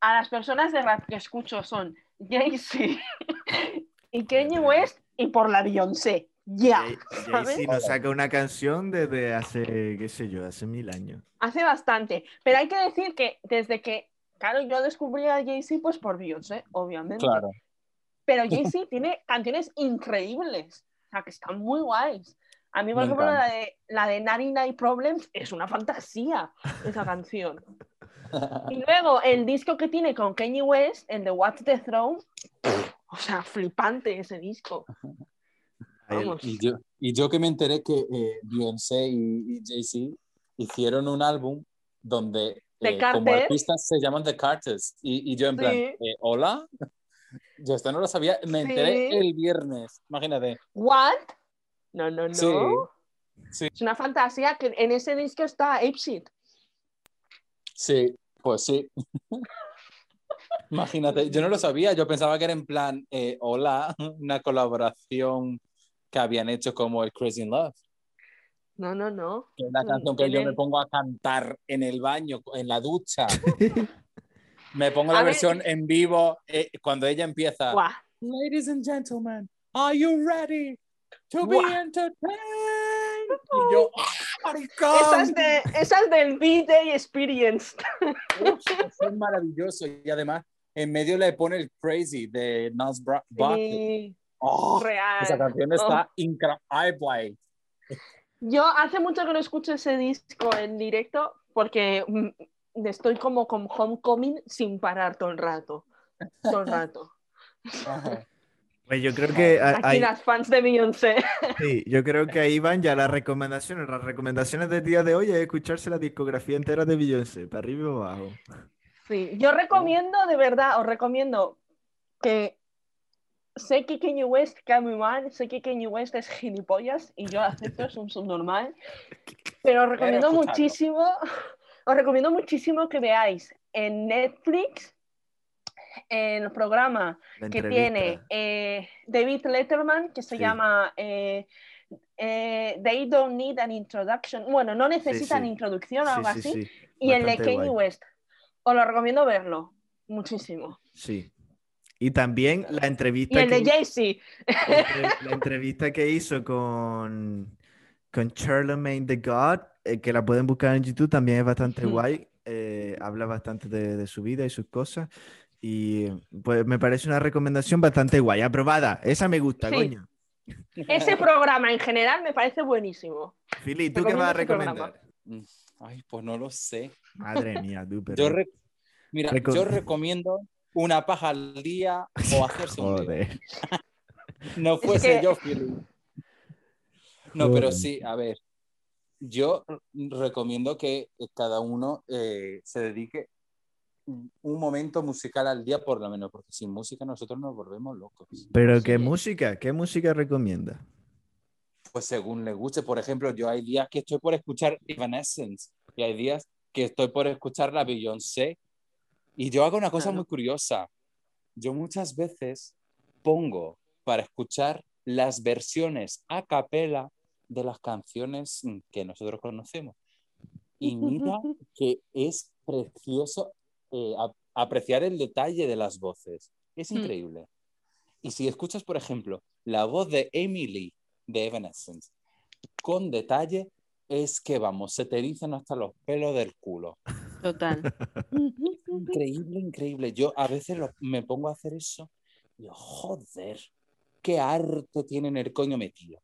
[SPEAKER 4] a las personas de rap que escucho son Jay-Z y Kanye West y por la Beyoncé. Ya.
[SPEAKER 2] Jay-Z nos saca una canción desde hace, qué sé yo, hace mil años.
[SPEAKER 4] Hace bastante. Pero hay que decir que desde que, claro, yo descubrí a Jay-Z pues por Beyoncé, obviamente.
[SPEAKER 3] Claro.
[SPEAKER 4] Pero Jay-Z tiene canciones increíbles. O sea, que están muy guays. A mí, por
[SPEAKER 3] Me
[SPEAKER 4] ejemplo, la de, la de 99 Problems es una fantasía, esa canción. Y luego el disco que tiene con Kanye West, el de What's the Throne, o sea, flipante ese disco. Vamos.
[SPEAKER 3] Y yo, y yo que me enteré que eh, Beyoncé y, y Jay-Z hicieron un álbum donde eh, como artistas se llaman The Carters. Y, y yo en plan,
[SPEAKER 4] Sí.
[SPEAKER 3] eh, ¿hola? Yo esto no lo sabía, me enteré
[SPEAKER 4] Sí.
[SPEAKER 3] el viernes, imagínate.
[SPEAKER 4] ¿What? No, no, no.
[SPEAKER 3] Sí, sí.
[SPEAKER 4] Es una fantasía que en ese disco está Ape Shit.
[SPEAKER 3] Sí, pues sí. Imagínate, yo no lo sabía, yo pensaba que era en plan, eh, hola, una colaboración que habían hecho como el Crazy in Love,
[SPEAKER 4] No, no, no.
[SPEAKER 3] que es la canción que yo
[SPEAKER 4] tienen-
[SPEAKER 3] me pongo a cantar en el baño, en la ducha. Me pongo
[SPEAKER 4] A
[SPEAKER 3] la
[SPEAKER 4] ver.
[SPEAKER 3] versión en vivo eh, cuando ella empieza.
[SPEAKER 4] Guau.
[SPEAKER 3] Ladies and gentlemen, are you ready to be entertained? Y yo, ¡ah, maricón!
[SPEAKER 4] Esas, de, esas del B-Day Experience.
[SPEAKER 3] Uf, es maravilloso. Y además, en medio le pone el crazy de Nas Bucket.
[SPEAKER 4] Sí,
[SPEAKER 3] Oh,
[SPEAKER 4] real.
[SPEAKER 3] esa canción está increíble.
[SPEAKER 4] Yo hace mucho que no escucho ese disco en directo porque mm, estoy como con Homecoming sin parar todo el rato. Todo el rato.
[SPEAKER 3] Ajá.
[SPEAKER 2] Pues yo creo que
[SPEAKER 4] Aquí
[SPEAKER 2] ahí,
[SPEAKER 4] las fans de Beyoncé.
[SPEAKER 2] sí, yo creo que ahí van ya las recomendaciones. Las recomendaciones del día de hoy es escucharse la discografía entera de Beyoncé, para arriba para abajo.
[SPEAKER 4] Sí, yo recomiendo, de verdad, os recomiendo que sé que Kanye West cae muy mal, sé que Kanye West es gilipollas y yo acepto, es un subnormal, pero os recomiendo muchísimo, os recomiendo muchísimo que veáis en Netflix el programa que tiene eh, David Letterman, que se
[SPEAKER 2] Sí.
[SPEAKER 4] llama eh, eh, They Don't Need an Introduction. Bueno, no necesitan
[SPEAKER 2] sí.
[SPEAKER 4] introducción o algo
[SPEAKER 2] sí,
[SPEAKER 4] así.
[SPEAKER 2] sí,
[SPEAKER 4] Y el de Kanye. West. Os lo recomiendo verlo. Muchísimo.
[SPEAKER 2] sí. Y también la
[SPEAKER 4] Y
[SPEAKER 2] entrevista,
[SPEAKER 4] el de
[SPEAKER 2] que,
[SPEAKER 4] Jay-Z.
[SPEAKER 2] entre- la entrevista que hizo con, con Charlemagne the God, que la pueden buscar en YouTube, también es bastante guay. habla bastante de, de su vida y sus cosas. Y pues me parece una recomendación bastante guay, aprobada. Esa me gusta,
[SPEAKER 4] Sí.
[SPEAKER 2] coño.
[SPEAKER 4] Ese programa en general me parece buenísimo.
[SPEAKER 2] Fili, ¿tú qué vas a
[SPEAKER 4] programa.
[SPEAKER 2] recomendar?
[SPEAKER 3] Mm, Ay, pues no lo sé.
[SPEAKER 2] Madre mía, tú, pero-
[SPEAKER 3] Yo re- Mira,
[SPEAKER 2] Reco-
[SPEAKER 3] yo recomiendo una paja al día o hacerse un.
[SPEAKER 2] Joder.
[SPEAKER 3] No fuese
[SPEAKER 4] que-
[SPEAKER 3] yo, Philly. No, pero sí, a ver. Yo recomiendo que cada uno eh, se dedique un momento musical al día, por lo menos, porque sin música nosotros nos volvemos locos.
[SPEAKER 2] Pero ¿qué
[SPEAKER 4] Sí.
[SPEAKER 2] música? ¿Qué música recomienda?
[SPEAKER 3] Pues según le guste, por ejemplo, yo hay días que estoy por escuchar Evanescence y hay días que estoy por escuchar la Beyoncé. Y yo hago una cosa
[SPEAKER 4] Claro.
[SPEAKER 3] muy curiosa. Yo muchas veces pongo para escuchar las versiones a capela de las canciones que nosotros conocemos. Y mira que es precioso eh, ap- apreciar el detalle de las voces. Es
[SPEAKER 4] Mm.
[SPEAKER 3] increíble. Y si escuchas, por ejemplo, la voz de Emily de Evanescence con detalle, es que vamos, se te erizan hasta los pelos del culo.
[SPEAKER 4] Total.
[SPEAKER 3] Increíble, increíble. Yo a veces lo- me pongo a hacer eso y digo, joder, qué arte tiene en el coño metido.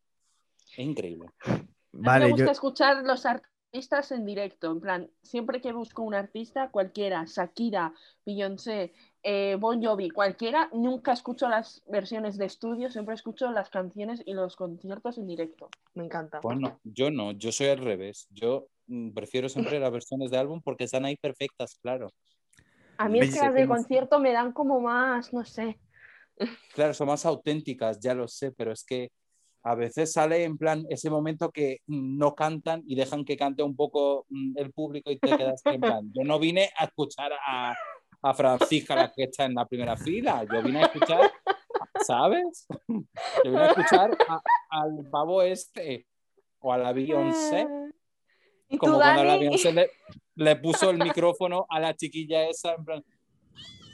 [SPEAKER 3] Es increíble.
[SPEAKER 4] A mí
[SPEAKER 2] Vale,
[SPEAKER 4] me gusta
[SPEAKER 2] yo,
[SPEAKER 4] escuchar los artistas en directo. En plan, siempre que busco un artista, cualquiera, Shakira, Beyoncé, eh, Bon Jovi, cualquiera, nunca escucho las versiones de estudio, siempre escucho las canciones y los conciertos en directo. Me encanta.
[SPEAKER 3] Bueno, yo no, yo soy al revés. Yo mm, prefiero siempre las versiones de álbum porque están ahí perfectas, claro.
[SPEAKER 4] A mí es que las de concierto me dan como más, no sé.
[SPEAKER 3] Claro, son más auténticas, ya lo sé, pero es que a veces sale en plan ese momento que mm, no cantan y dejan que cante un poco mm, el público y te quedas en plan, yo no vine a escuchar a, a Francisca, la que está en la primera fila, yo vine a escuchar, ¿sabes? Yo vine a escuchar a- al pavo este o a la Beyoncé,
[SPEAKER 4] ¿Y tú,
[SPEAKER 3] como cuando la? Beyoncé le, le puso el micrófono a la chiquilla esa, en plan,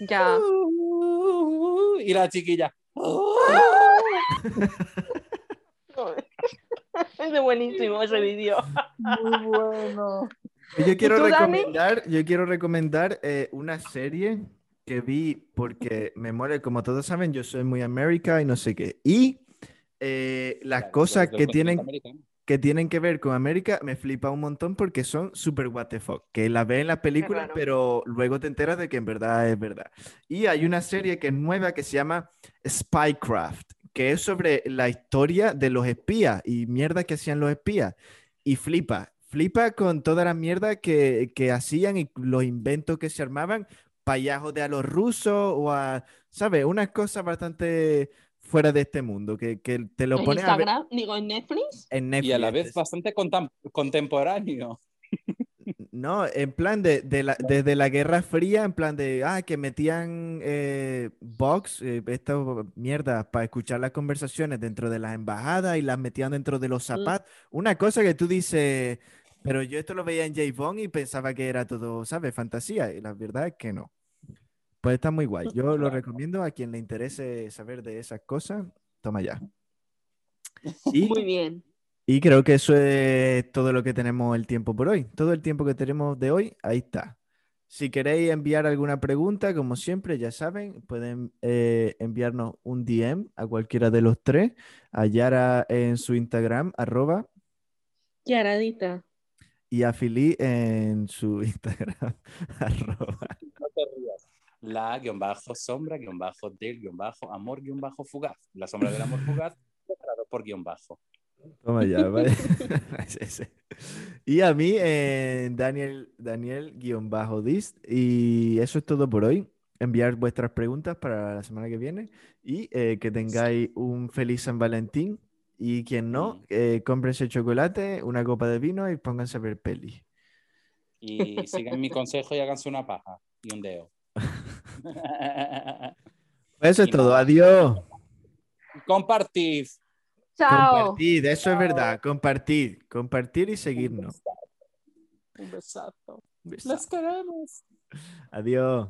[SPEAKER 4] Ya.
[SPEAKER 3] y la chiquilla,
[SPEAKER 4] Es de buenísimo ese vídeo.
[SPEAKER 3] muy bueno.
[SPEAKER 2] yo quiero
[SPEAKER 4] tú, Dani?
[SPEAKER 2] recomendar, yo quiero recomendar eh, una serie que vi porque me muere, como todos saben, yo soy muy América y no sé qué. Y eh, las
[SPEAKER 3] Claro,
[SPEAKER 2] cosas que tienen, que tienen que ver con América me flipa un montón porque son super what the fuck, que las ves en las películas, pero luego te enteras de que en verdad es verdad. Y hay una serie que es nueva que se llama Spycraft, que es sobre la historia de los espías y mierda que hacían los espías. Y flipa, flipa con toda la mierda que, que hacían y los inventos que se armaban para ya joder a los rusos o a, ¿sabes? Unas cosas bastante fuera de este mundo, que, que te lo
[SPEAKER 4] En
[SPEAKER 2] pones a ver
[SPEAKER 4] Instagram, digo, en Netflix.
[SPEAKER 2] en Netflix.
[SPEAKER 3] Y a la vez bastante contemporáneo.
[SPEAKER 2] No, en plan de, de la- desde la Guerra Fría, en plan de, ah, que metían eh, box, eh, esta mierda, para escuchar las conversaciones dentro de las embajadas y las metían dentro de los zapatos. Una cosa que tú dices, pero yo esto lo veía en J. Bond y pensaba que era todo, ¿sabes? Fantasía. Y la verdad es que no. Pues está muy guay. Yo lo recomiendo a quien le interese saber de esas cosas. Toma ya. Y
[SPEAKER 4] Muy bien.
[SPEAKER 2] Y creo que eso es todo lo que tenemos el tiempo por hoy. Todo el tiempo que tenemos de hoy, ahí está. Si queréis enviar alguna pregunta, como siempre, ya saben, pueden eh, enviarnos un DM a cualquiera de los tres, a Yara en su Instagram, arroba,
[SPEAKER 4] Yaradita.
[SPEAKER 2] y a Fili en su Instagram, arroba.
[SPEAKER 3] No te rías. La guion bajo sombra guion bajo del guion bajo amor guion bajo fugaz. La sombra del amor fugaz separado por guion bajo.
[SPEAKER 2] Toma ya, sí. Y a mí, en Daniel, Daniel guion bajo dist. Y eso es todo por hoy. Enviar vuestras preguntas para la semana que viene y eh, que tengáis un feliz San Valentín. Y quien no, eh, cómprense chocolate, una copa de vino y pónganse a ver peli.
[SPEAKER 3] Y sigan mi consejo y háganse una paja y un dedo.
[SPEAKER 2] Pues eso es todo. Adiós.
[SPEAKER 3] Compartid.
[SPEAKER 4] Chao.
[SPEAKER 2] Compartid, eso es verdad. Compartir, compartir y seguirnos.
[SPEAKER 3] Un besazo.
[SPEAKER 2] Un beso.
[SPEAKER 3] Las queremos.
[SPEAKER 2] Adiós.